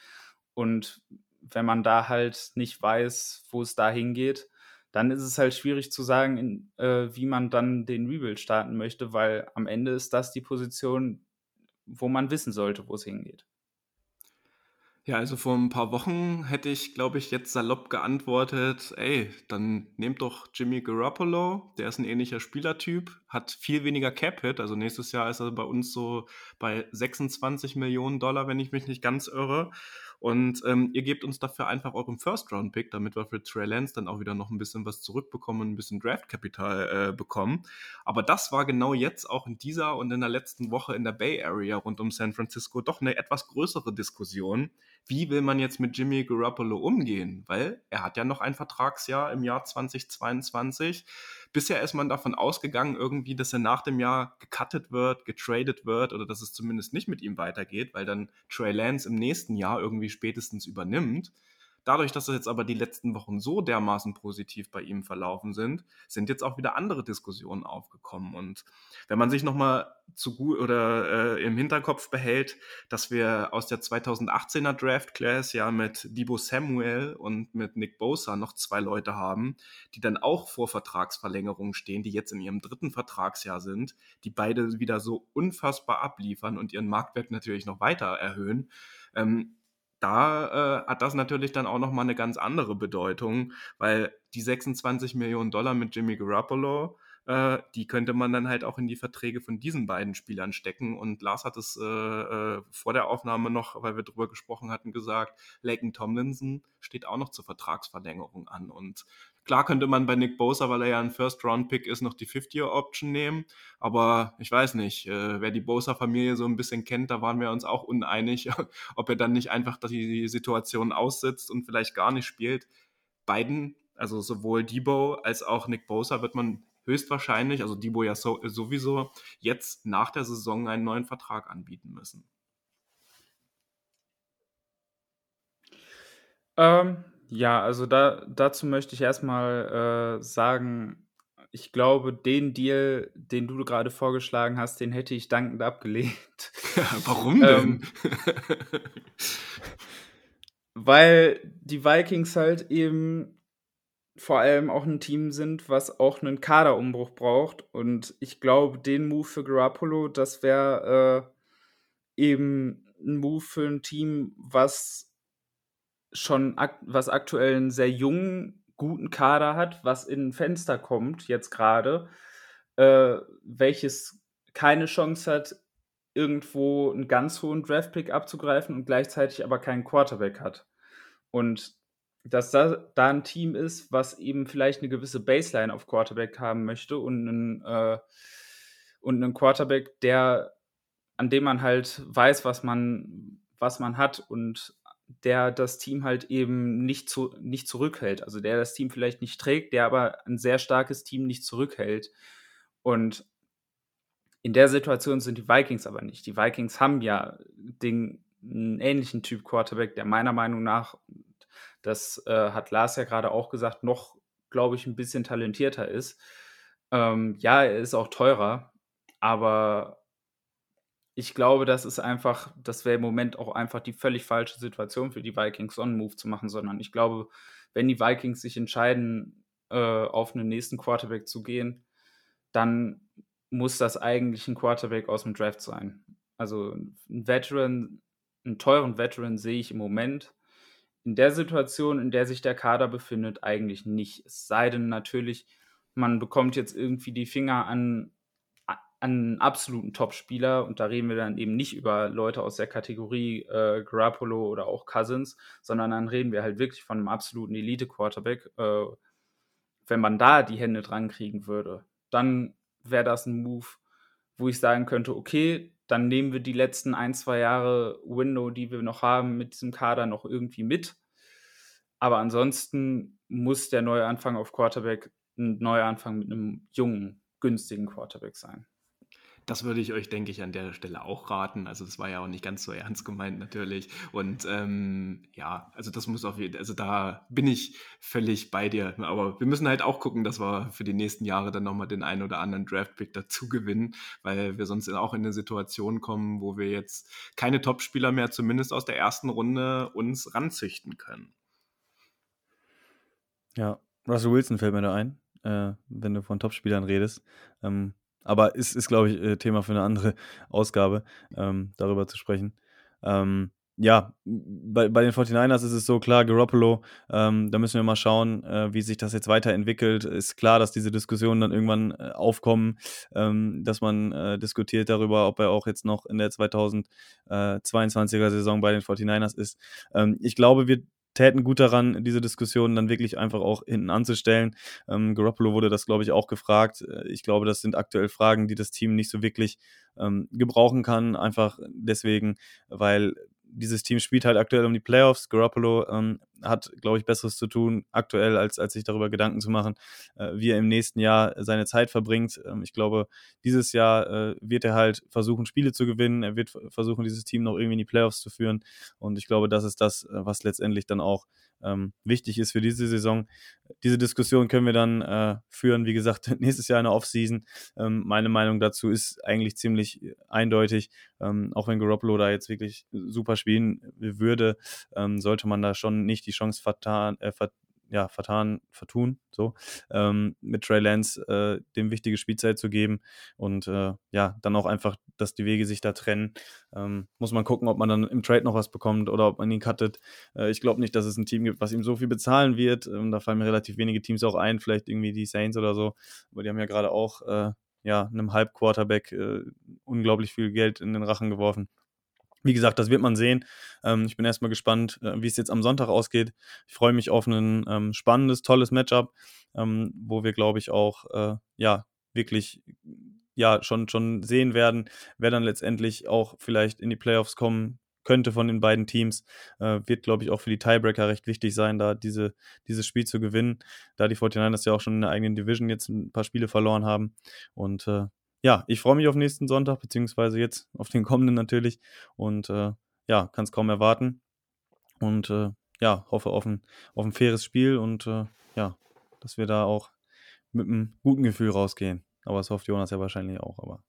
Und wenn man da halt nicht weiß, wo es da hingeht, dann ist es halt schwierig zu sagen, in, äh, wie man dann den Rebuild starten möchte, weil am Ende ist das die Position, wo man wissen sollte, wo es hingeht. Ja, also vor ein paar Wochen hätte ich, glaube ich, jetzt salopp geantwortet, ey, dann nehmt doch Jimmy Garoppolo, der ist ein ähnlicher Spielertyp, hat viel weniger Cap-Hit, also nächstes Jahr ist er bei uns so bei 26 Millionen Dollar, wenn ich mich nicht ganz irre. Und ähm, ihr gebt uns dafür einfach euren First-Round-Pick, damit wir für Trey Lance dann auch wieder noch ein bisschen was zurückbekommen und ein bisschen Draft-Kapital äh, bekommen. Aber das war genau jetzt auch in dieser und in der letzten Woche in der Bay Area rund um San Francisco doch eine etwas größere Diskussion. Wie will man jetzt mit Jimmy Garoppolo umgehen? Weil er hat ja noch ein Vertragsjahr im Jahr 2022. Bisher ist man davon ausgegangen, irgendwie, dass er nach dem Jahr gecuttet wird, getradet wird oder dass es zumindest nicht mit ihm weitergeht, weil dann Trey Lance im nächsten Jahr irgendwie spätestens übernimmt. Dadurch, dass es jetzt aber die letzten Wochen so dermaßen positiv bei ihm verlaufen sind, sind jetzt auch wieder andere Diskussionen aufgekommen. Und wenn man sich nochmal zu gut oder äh, im Hinterkopf behält, dass wir aus der 2018er Draft Class ja mit Debo Samuel und mit Nick Bosa noch zwei Leute haben, die dann auch vor Vertragsverlängerungen stehen, die jetzt in ihrem dritten Vertragsjahr sind, die beide wieder so unfassbar abliefern und ihren Marktwert natürlich noch weiter erhöhen. Ähm, da äh, hat das natürlich dann auch nochmal eine ganz andere Bedeutung, weil die 26 Millionen Dollar mit Jimmy Garoppolo, äh, die könnte man dann halt auch in die Verträge von diesen beiden Spielern stecken. Und Lars hat es äh, äh, vor der Aufnahme noch, weil wir drüber gesprochen hatten, gesagt, Laken Tomlinson steht auch noch zur Vertragsverlängerung an. Und Klar könnte man bei Nick Bosa, weil er ja ein First-Round-Pick ist, noch die Fifth-Year-Option nehmen. Aber ich weiß nicht, äh, wer die Bosa-Familie so ein bisschen kennt, da waren wir uns auch uneinig, ob er dann nicht einfach die Situation aussitzt und vielleicht gar nicht spielt. Beiden, also sowohl Debo als auch Nick Bosa, wird man höchstwahrscheinlich, also Debo ja so, sowieso, jetzt nach der Saison einen neuen Vertrag anbieten müssen. Ähm, ja, also da, dazu möchte ich erstmal äh, sagen, ich glaube, den Deal, den du gerade vorgeschlagen hast, den hätte ich dankend abgelehnt. Ja, warum denn? Ähm, weil die Vikings halt eben vor allem auch ein Team sind, was auch einen Kaderumbruch braucht. Und ich glaube, den Move für Garoppolo, das wäre äh, eben ein Move für ein Team, was schon ak was aktuell einen sehr jungen, guten Kader hat, was in ein Fenster kommt, jetzt gerade, äh, welches keine Chance hat, irgendwo einen ganz hohen Draftpick abzugreifen und gleichzeitig aber keinen Quarterback hat. Und dass da, da ein Team ist, was eben vielleicht eine gewisse Baseline auf Quarterback haben möchte und einen, äh, und einen Quarterback, der, an dem man halt weiß, was man, was man hat und der das Team halt eben nicht, zu, nicht zurückhält. Also der das Team vielleicht nicht trägt, der aber ein sehr starkes Team nicht zurückhält. Und in der Situation sind die Vikings aber nicht. Die Vikings haben ja den einen ähnlichen Typ Quarterback, der meiner Meinung nach, das äh, hat Lars ja gerade auch gesagt, noch, glaube ich, ein bisschen talentierter ist. Ähm, ja, er ist auch teurer, aber ich glaube, das ist einfach, das wäre im Moment auch einfach die völlig falsche Situation für die Vikings, so einen Move zu machen, sondern ich glaube, wenn die Vikings sich entscheiden, äh, auf einen nächsten Quarterback zu gehen, dann muss das eigentlich ein Quarterback aus dem Draft sein. Also ein Veteran, einen teuren Veteran sehe ich im Moment in der Situation, in der sich der Kader befindet, eigentlich nicht. Es sei denn natürlich, man bekommt jetzt irgendwie die Finger an einen absoluten Top-Spieler und da reden wir dann eben nicht über Leute aus der Kategorie äh, Garoppolo oder auch Cousins, sondern dann reden wir halt wirklich von einem absoluten Elite-Quarterback. Äh, wenn man da die Hände dran kriegen würde, dann wäre das ein Move, wo ich sagen könnte, okay, dann nehmen wir die letzten ein, zwei Jahre Window, die wir noch haben, mit diesem Kader noch irgendwie mit. Aber ansonsten muss der Neuanfang auf Quarterback ein Neuanfang mit einem jungen, günstigen Quarterback sein. Das würde ich euch, denke ich, an der Stelle auch raten. Also es war ja auch nicht ganz so ernst gemeint natürlich. Und ähm, ja, also das muss auf jeden also da bin ich völlig bei dir. Aber wir müssen halt auch gucken, dass wir für die nächsten Jahre dann nochmal den einen oder anderen Draftpick dazu gewinnen, weil wir sonst auch in eine Situation kommen, wo wir jetzt keine Topspieler mehr, zumindest aus der ersten Runde, uns ranzüchten können. Ja, Russell Wilson fällt mir da ein, äh, wenn du von Topspielern redest. Ähm, aber ist, ist glaube ich, äh, Thema für eine andere Ausgabe, ähm, darüber zu sprechen. Ähm, ja, bei, bei den 49ers ist es so klar, Garoppolo, ähm, da müssen wir mal schauen, äh, wie sich das jetzt weiterentwickelt. Ist klar, dass diese Diskussionen dann irgendwann äh, aufkommen, ähm, dass man äh, diskutiert darüber, ob er auch jetzt noch in der 2022er Saison bei den 49ers ist. Ähm, ich glaube, wir täten gut daran, diese Diskussion dann wirklich einfach auch hinten anzustellen. Ähm, Garoppolo wurde das, glaube ich, auch gefragt. Äh, ich glaube, das sind aktuell Fragen, die das Team nicht so wirklich ähm, gebrauchen kann. Einfach deswegen, weil dieses Team spielt halt aktuell um die Playoffs. Garoppolo ähm, hat, glaube ich, Besseres zu tun aktuell, als, als sich darüber Gedanken zu machen, äh, wie er im nächsten Jahr seine Zeit verbringt. Ähm, ich glaube, dieses Jahr äh, wird er halt versuchen, Spiele zu gewinnen. Er wird versuchen, dieses Team noch irgendwie in die Playoffs zu führen. Und ich glaube, das ist das, äh, was letztendlich dann auch ähm, wichtig ist für diese Saison. Diese Diskussion können wir dann äh, führen, wie gesagt, nächstes Jahr in der Offseason. Ähm, meine Meinung dazu ist eigentlich ziemlich eindeutig. Ähm, auch wenn Garoppolo da jetzt wirklich super spielen würde, ähm, sollte man da schon nicht die Chance vertan, äh, ver ja, vertan, vertun, so, ähm, mit Trey Lance äh, dem wichtige Spielzeit zu geben und äh, ja, dann auch einfach, dass die Wege sich da trennen. Ähm, muss man gucken, ob man dann im Trade noch was bekommt oder ob man ihn cuttet. Äh, ich glaube nicht, dass es ein Team gibt, was ihm so viel bezahlen wird. Ähm, da fallen mir relativ wenige Teams auch ein, vielleicht irgendwie die Saints oder so, aber die haben ja gerade auch äh, ja, einem Halb-Quarterback äh, unglaublich viel Geld in den Rachen geworfen. Wie gesagt, das wird man sehen. Ähm, ich bin erstmal gespannt, äh, wie es jetzt am Sonntag ausgeht. Ich freue mich auf ein ähm, spannendes, tolles Matchup, ähm, wo wir, glaube ich, auch äh, ja wirklich ja schon schon sehen werden, wer dann letztendlich auch vielleicht in die Playoffs kommen könnte von den beiden Teams. Äh, wird, glaube ich, auch für die Tiebreaker recht wichtig sein, da diese, dieses Spiel zu gewinnen, da die 49ers ja auch schon in der eigenen Division jetzt ein paar Spiele verloren haben. Und äh, ja, ich freue mich auf nächsten Sonntag, beziehungsweise jetzt auf den kommenden natürlich. Und äh, ja, kann es kaum erwarten. Und äh, ja, hoffe auf ein, auf ein faires Spiel und äh, ja, dass wir da auch mit einem guten Gefühl rausgehen. Aber das hofft Jonas ja wahrscheinlich auch, aber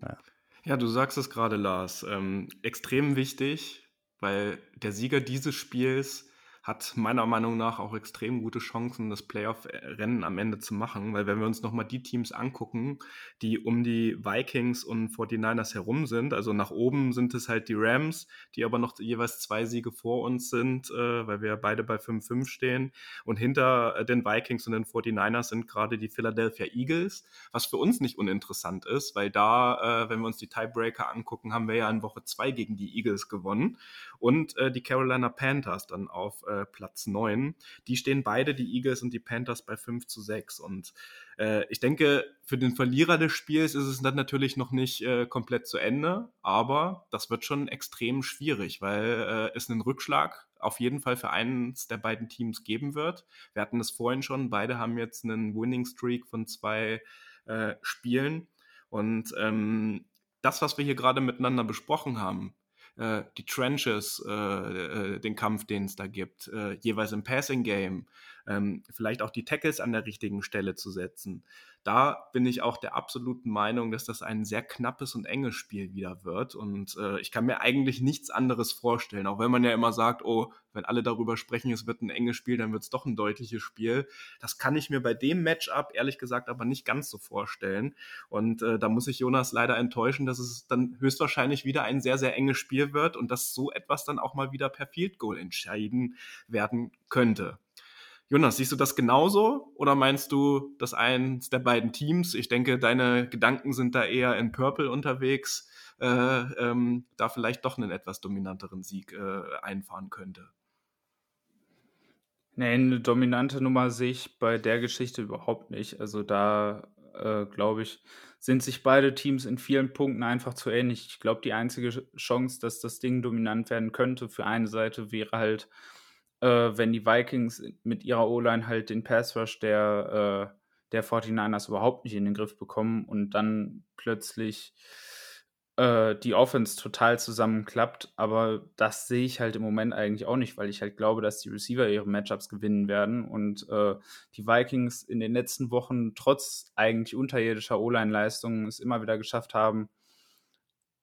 naja. Ja, du sagst es gerade, Lars. Ähm, extrem wichtig, weil der Sieger dieses Spiels hat meiner Meinung nach auch extrem gute Chancen, das Playoff-Rennen am Ende zu machen, weil wenn wir uns nochmal die Teams angucken, die um die Vikings und 49ers herum sind, also nach oben sind es halt die Rams, die aber noch jeweils zwei Siege vor uns sind, äh, weil wir beide bei 5-5 stehen. Und hinter äh, den Vikings und den 49ers sind gerade die Philadelphia Eagles, was für uns nicht uninteressant ist, weil da, äh, wenn wir uns die Tiebreaker angucken, haben wir ja in Woche zwei gegen die Eagles gewonnen und äh, die Carolina Panthers dann auf äh, Platz 9. Die stehen beide, die Eagles und die Panthers, bei 5 zu 6. Und äh, ich denke, für den Verlierer des Spiels ist es dann natürlich noch nicht äh, komplett zu Ende, aber das wird schon extrem schwierig, weil äh, es einen Rückschlag auf jeden Fall für eines der beiden Teams geben wird. Wir hatten es vorhin schon, beide haben jetzt einen Winning Streak von zwei äh, Spielen. Und ähm, das, was wir hier gerade miteinander besprochen haben, äh, die Trenches, äh, äh, den Kampf, den es da gibt, äh, jeweils im Passing Game, ähm, vielleicht auch die Tackles an der richtigen Stelle zu setzen. Da bin ich auch der absoluten Meinung, dass das ein sehr knappes und enges Spiel wieder wird. Und äh, ich kann mir eigentlich nichts anderes vorstellen, auch wenn man ja immer sagt, oh, wenn alle darüber sprechen, es wird ein enges Spiel, dann wird es doch ein deutliches Spiel. Das kann ich mir bei dem Matchup ehrlich gesagt aber nicht ganz so vorstellen. Und äh, da muss ich Jonas leider enttäuschen, dass es dann höchstwahrscheinlich wieder ein sehr, sehr enges Spiel wird und dass so etwas dann auch mal wieder per Field Goal entschieden werden könnte. Jonas, siehst du das genauso oder meinst du, dass eins der beiden Teams, ich denke, deine Gedanken sind da eher in Purple unterwegs, äh, ähm, da vielleicht doch einen etwas dominanteren Sieg äh, einfahren könnte? Nee, eine dominante Nummer sehe ich bei der Geschichte überhaupt nicht. Also da äh, glaube ich, sind sich beide Teams in vielen Punkten einfach zu ähnlich. Ich glaube, die einzige Chance, dass das Ding dominant werden könnte für eine Seite, wäre halt, äh, wenn die Vikings mit ihrer O-Line halt den Pass Rush der, äh, der 49ers überhaupt nicht in den Griff bekommen und dann plötzlich äh, die Offense total zusammenklappt. Aber das sehe ich halt im Moment eigentlich auch nicht, weil ich halt glaube, dass die Receiver ihre Matchups gewinnen werden und äh, die Vikings in den letzten Wochen trotz eigentlich unterirdischer O-Line-Leistungen es immer wieder geschafft haben,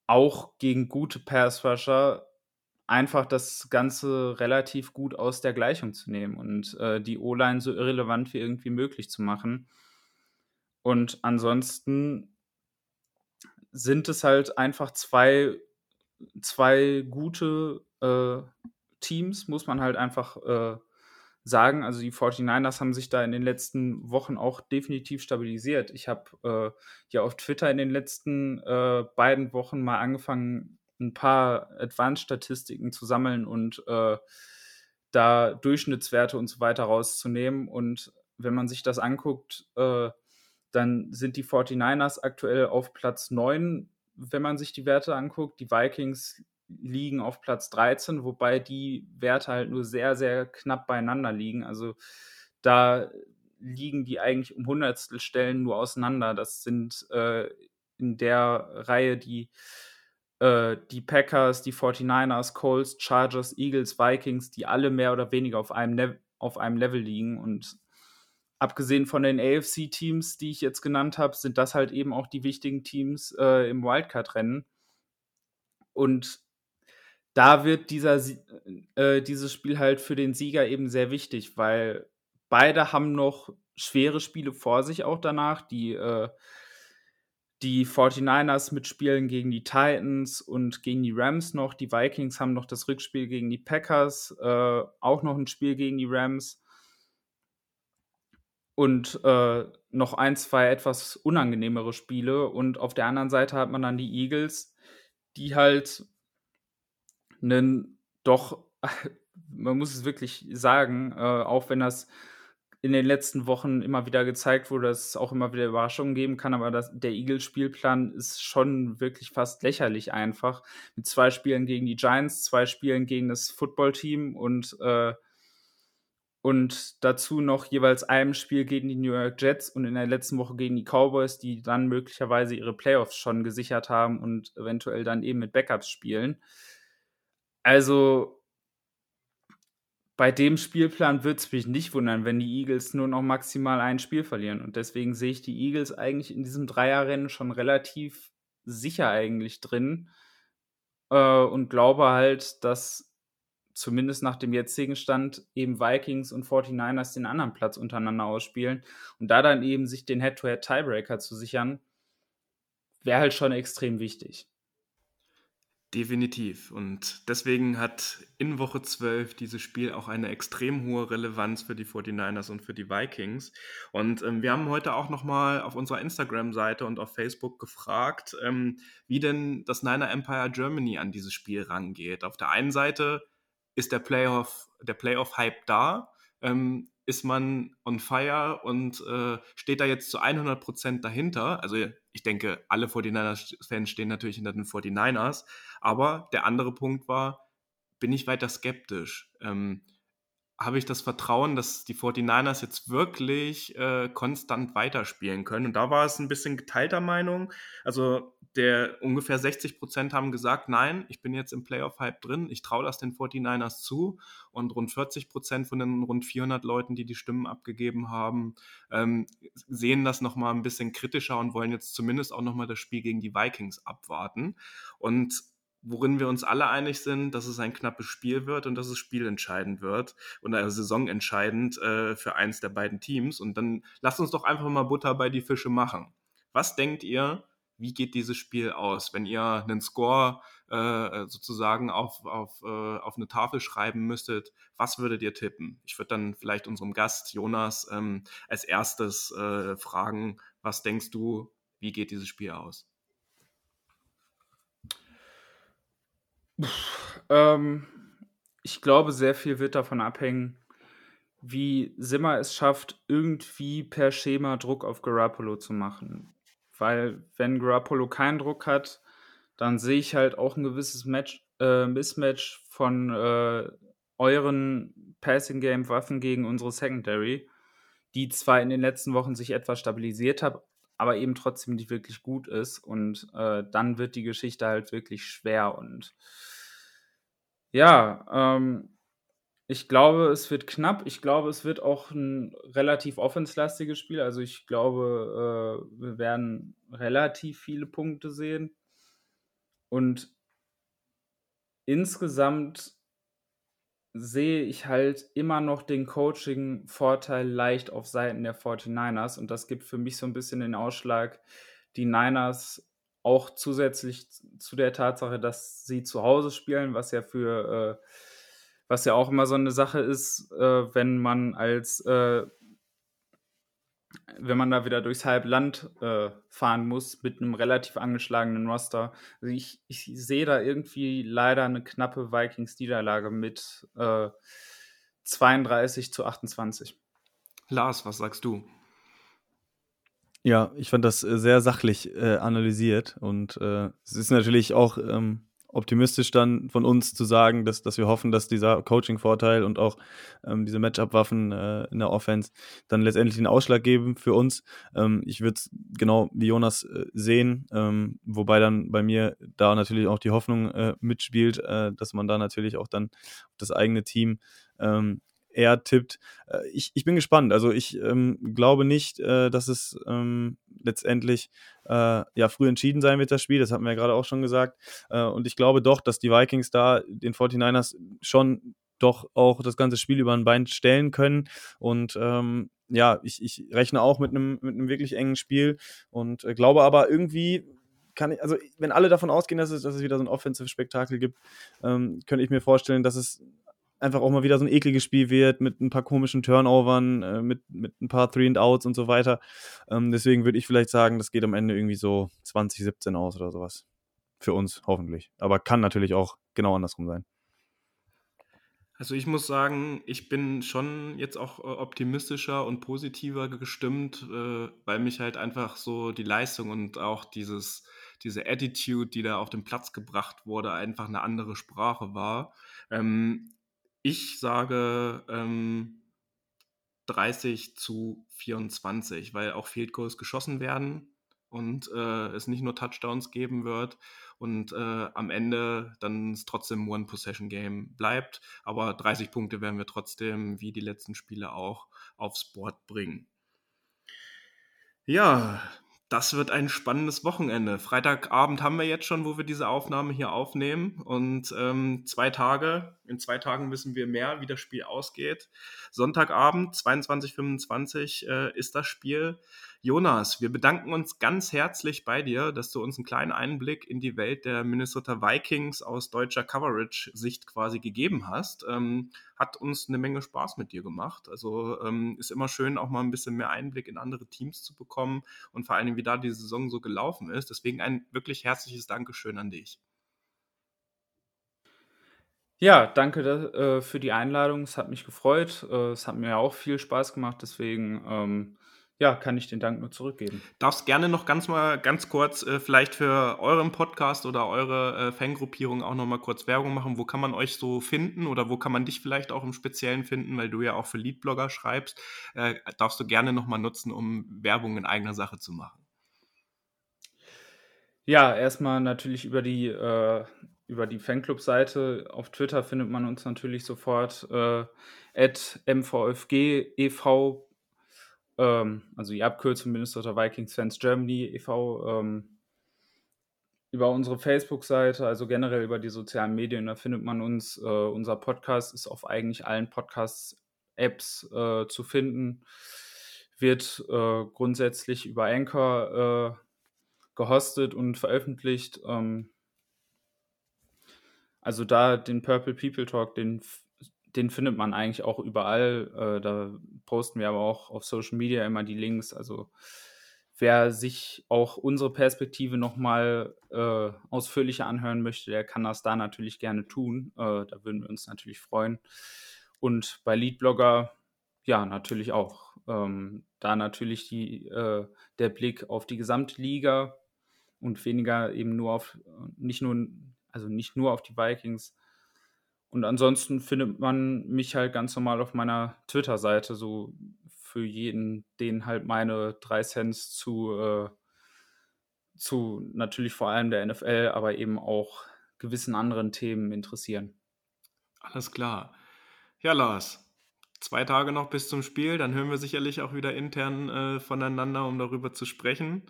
auch gegen gute Pass-Rusher einfach das Ganze relativ gut aus der Gleichung zu nehmen und äh, die O-Line so irrelevant wie irgendwie möglich zu machen. Und ansonsten sind es halt einfach zwei, zwei gute äh, Teams, muss man halt einfach äh, sagen. Also die 49ers haben sich da in den letzten Wochen auch definitiv stabilisiert. Ich habe äh, ja auf Twitter in den letzten äh, beiden Wochen mal angefangen, ein paar Advanced-Statistiken zu sammeln und äh, da Durchschnittswerte und so weiter rauszunehmen. Und wenn man sich das anguckt, äh, dann sind die 49ers aktuell auf Platz 9, wenn man sich die Werte anguckt. Die Vikings liegen auf Platz 13, wobei die Werte halt nur sehr, sehr knapp beieinander liegen. Also da liegen die eigentlich um Hundertstel Stellen nur auseinander. Das sind äh, in der Reihe die, äh, die Packers, die 49ers, Colts, Chargers, Eagles, Vikings, die alle mehr oder weniger auf einem, auf einem Level liegen. Und abgesehen von den AFC-Teams, die ich jetzt genannt habe, sind das halt eben auch die wichtigen Teams äh, im Wildcard-Rennen. Und da wird dieser, äh, dieses Spiel halt für den Sieger eben sehr wichtig, weil beide haben noch schwere Spiele vor sich auch danach. Die, äh, die 49ers mit Spielen gegen die Titans und gegen die Rams noch. Die Vikings haben noch das Rückspiel gegen die Packers, äh, auch noch ein Spiel gegen die Rams und äh, noch ein, zwei etwas unangenehmere Spiele. Und auf der anderen Seite hat man dann die Eagles, die halt einen doch, man muss es wirklich sagen, äh, auch wenn das in den letzten Wochen immer wieder gezeigt wurde, dass es auch immer wieder Überraschungen geben kann, aber das, der Eagles-Spielplan ist schon wirklich fast lächerlich einfach. Mit zwei Spielen gegen die Giants, zwei Spielen gegen das Footballteam und äh, und dazu noch jeweils einem Spiel gegen die New York Jets und in der letzten Woche gegen die Cowboys, die dann möglicherweise ihre Playoffs schon gesichert haben und eventuell dann eben mit Backups spielen. Also bei dem Spielplan würde es mich nicht wundern, wenn die Eagles nur noch maximal ein Spiel verlieren. Und deswegen sehe ich die Eagles eigentlich in diesem Dreierrennen schon relativ sicher eigentlich drin äh, und glaube halt, dass zumindest nach dem jetzigen Stand eben Vikings und 49ers den anderen Platz untereinander ausspielen. Und da dann eben sich den Head-to-Head-Tiebreaker zu sichern, wäre halt schon extrem wichtig. Definitiv. Und deswegen hat in Woche 12 dieses Spiel auch eine extrem hohe Relevanz für die 49ers und für die Vikings. Und ähm, wir haben heute auch nochmal auf unserer Instagram-Seite und auf Facebook gefragt, ähm, wie denn das Niner Empire Germany an dieses Spiel rangeht. Auf der einen Seite ist der Playoff, der Playoff-Hype da? Ähm, ist man on fire und äh, steht da jetzt zu 100 Prozent dahinter? Also ich denke, alle 49ers-Fans stehen natürlich hinter den 49ers, aber der andere Punkt war, bin ich weiter skeptisch? Ähm, habe ich das Vertrauen, dass die 49ers jetzt wirklich äh, konstant weiterspielen können. Und da war es ein bisschen geteilter Meinung. Also der ungefähr 60 Prozent haben gesagt, nein, ich bin jetzt im Playoff-Hype drin, ich traue das den 49ers zu. Und rund 40 Prozent von den rund 400 Leuten, die die Stimmen abgegeben haben, ähm, sehen das nochmal ein bisschen kritischer und wollen jetzt zumindest auch nochmal das Spiel gegen die Vikings abwarten. Und worin wir uns alle einig sind, dass es ein knappes Spiel wird und dass es spielentscheidend wird und eine Saison entscheidend äh, für eins der beiden Teams. Und dann lasst uns doch einfach mal Butter bei die Fische machen. Was denkt ihr, wie geht dieses Spiel aus? Wenn ihr einen Score äh, sozusagen auf, auf, äh, auf eine Tafel schreiben müsstet, was würdet ihr tippen? Ich würde dann vielleicht unserem Gast Jonas ähm, als erstes äh, fragen, was denkst du, wie geht dieses Spiel aus? Ähm, ich glaube, sehr viel wird davon abhängen, wie Simmer es schafft, irgendwie per Schema Druck auf Garoppolo zu machen. Weil wenn Garoppolo keinen Druck hat, dann sehe ich halt auch ein gewisses Match, äh, Mismatch von äh, euren Passing Game Waffen gegen unsere Secondary, die zwar in den letzten Wochen sich etwas stabilisiert hat, aber eben trotzdem nicht wirklich gut ist. Und äh, dann wird die Geschichte halt wirklich schwer. Und ja, ähm, ich glaube, es wird knapp. Ich glaube, es wird auch ein relativ offenslastiges Spiel. Also ich glaube, äh, wir werden relativ viele Punkte sehen. Und insgesamt sehe ich halt immer noch den Coaching-Vorteil leicht auf Seiten der 49ers. Und das gibt für mich so ein bisschen den Ausschlag, die Niners auch zusätzlich zu der Tatsache, dass sie zu Hause spielen, was ja für äh, was ja auch immer so eine Sache ist, äh, wenn man als, äh, wenn man da wieder durchs Halbland äh, fahren muss mit einem relativ angeschlagenen Roster. Also ich, ich sehe da irgendwie leider eine knappe Vikings-Niederlage mit 32 äh, zu 28. Lars, was sagst du? Ja, ich fand das äh, sehr sachlich äh, analysiert und äh, es ist natürlich auch ähm, optimistisch dann von uns zu sagen, dass, dass wir hoffen, dass dieser Coaching-Vorteil und auch ähm, diese Matchup-Waffen äh, in der Offense dann letztendlich den Ausschlag geben für uns. Ähm, ich würde es genau wie Jonas äh, sehen, ähm, wobei dann bei mir da natürlich auch die Hoffnung äh, mitspielt, äh, dass man da natürlich auch dann das eigene Team ähm, er tippt. Äh, ich, ich bin gespannt. Also ich ähm, glaube nicht, äh, dass es ähm, letztendlich äh, ja früh entschieden sein wird, das Spiel. Das hatten wir ja gerade auch schon gesagt. Äh, und ich glaube doch, dass die Vikings da den 49ers schon doch auch das ganze Spiel über ein Bein stellen können. Und ähm, ja, ich, ich rechne auch mit einem mit einem wirklich engen Spiel und äh, glaube aber irgendwie kann ich, also wenn alle davon ausgehen, dass es, dass es wieder so ein Offensive-Spektakel gibt, ähm, könnte ich mir vorstellen, dass es einfach auch mal wieder so ein ekliges Spiel wird mit ein paar komischen Turnovern, äh, mit, mit ein paar Three and Outs und so weiter. Ähm, deswegen würde ich vielleicht sagen, das geht am Ende irgendwie so 2017 aus oder sowas. Für uns hoffentlich. Aber kann natürlich auch genau andersrum sein. Also ich muss sagen, ich bin schon jetzt auch äh, optimistischer und positiver gestimmt, äh, weil mich halt einfach so die Leistung und auch dieses, diese Attitude, die da auf den Platz gebracht wurde, einfach eine andere Sprache war. Ähm, ich sage ähm, 30 zu 24, weil auch Field Goals geschossen werden und äh, es nicht nur Touchdowns geben wird und äh, am Ende dann es trotzdem One-Possession-Game bleibt. Aber 30 Punkte werden wir trotzdem, wie die letzten Spiele auch, aufs Board bringen. Ja, das wird ein spannendes Wochenende. Freitagabend haben wir jetzt schon, wo wir diese Aufnahme hier aufnehmen. Und ähm, zwei Tage, in zwei Tagen wissen wir mehr, wie das Spiel ausgeht. Sonntagabend, 22.25 äh, ist das Spiel. Jonas, wir bedanken uns ganz herzlich bei dir, dass du uns einen kleinen Einblick in die Welt der Minnesota Vikings aus deutscher Coverage-Sicht quasi gegeben hast. Ähm, hat uns eine Menge Spaß mit dir gemacht. Also ähm, ist immer schön, auch mal ein bisschen mehr Einblick in andere Teams zu bekommen und vor Dingen, wie da die Saison so gelaufen ist. Deswegen ein wirklich herzliches Dankeschön an dich. Ja, danke äh, für die Einladung. Es hat mich gefreut. Äh, es hat mir auch viel Spaß gemacht. Deswegen ähm, ja, kann ich den Dank nur zurückgeben. Darfst gerne noch ganz mal ganz kurz äh, vielleicht für euren Podcast oder eure äh, Fangruppierung auch noch mal kurz Werbung machen. Wo kann man euch so finden oder wo kann man dich vielleicht auch im Speziellen finden, weil du ja auch für Leadblogger schreibst. Äh, darfst du gerne noch mal nutzen, um Werbung in eigener Sache zu machen. Ja, erstmal natürlich über die äh, über die Fanclub-Seite. Auf Twitter findet man uns natürlich sofort äh, at mvfg e.V ähm, also die Abkürzung Minnesota Vikings Fans Germany e.V., ähm, über unsere Facebook-Seite, also generell über die sozialen Medien, da findet man uns. Äh, unser Podcast ist auf eigentlich allen Podcast-Apps äh, zu finden, wird äh, grundsätzlich über Anchor äh, gehostet und veröffentlicht. Ähm, also da den Purple People Talk, den den findet man eigentlich auch überall. Äh, da posten wir aber auch auf Social Media immer die Links. Also wer sich auch unsere Perspektive nochmal äh, ausführlicher anhören möchte, der kann das da natürlich gerne tun. Äh, da würden wir uns natürlich freuen. Und bei Leadblogger, ja, natürlich auch. Ähm, da natürlich die, äh, der Blick auf die gesamte Liga und weniger eben nur auf, nicht nur, also nicht nur auf die Vikings. Und ansonsten findet man mich halt ganz normal auf meiner Twitter-Seite, so für jeden, den halt meine drei Cents zu, äh, zu natürlich vor allem der NFL, aber eben auch gewissen anderen Themen interessieren. Alles klar. Ja, Lars, zwei Tage noch bis zum Spiel, dann hören wir sicherlich auch wieder intern äh, voneinander, um darüber zu sprechen.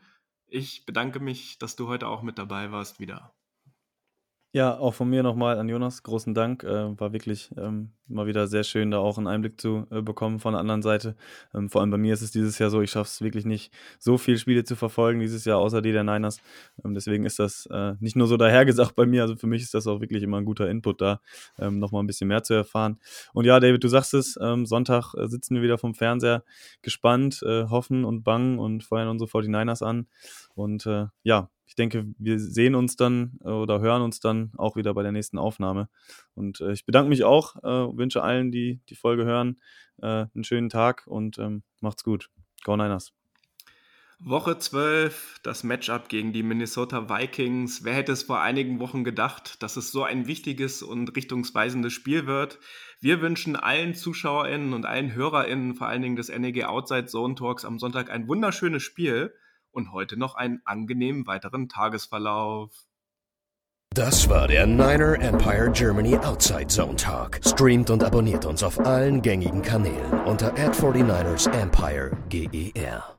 Ich bedanke mich, dass du heute auch mit dabei warst wieder. Ja, auch von mir nochmal an Jonas, großen Dank. Äh, war wirklich ähm, mal wieder sehr schön, da auch einen Einblick zu äh, bekommen von der anderen Seite. Ähm, vor allem bei mir ist es dieses Jahr so, ich schaffe es wirklich nicht, so viele Spiele zu verfolgen dieses Jahr, außer die der Niners. Ähm, deswegen ist das äh, nicht nur so dahergesagt bei mir, also für mich ist das auch wirklich immer ein guter Input da, ähm, nochmal ein bisschen mehr zu erfahren. Und ja, David, du sagst es, ähm, Sonntag äh, sitzen wir wieder vom Fernseher gespannt, äh, hoffen und bangen und feuern unsere 49ers an. Und äh, ja, ich denke, wir sehen uns dann äh, oder hören uns dann auch wieder bei der nächsten Aufnahme. Und äh, ich bedanke mich auch, äh, wünsche allen, die die Folge hören, einen schönen Tag und ähm, macht's gut. Go Niners. Woche 12, das Matchup gegen die Minnesota Vikings. Wer hätte es vor einigen Wochen gedacht, dass es so ein wichtiges und richtungsweisendes Spiel wird? Wir wünschen allen ZuschauerInnen und allen HörerInnen, vor allen Dingen des NEG Outside Zone Talks am Sonntag ein wunderschönes Spiel und heute noch einen angenehmen weiteren Tagesverlauf. Das war der Niner Empire Germany Outside Zone Talk. Streamt und abonniert uns auf allen gängigen Kanälen unter ad 49 ersempire GER.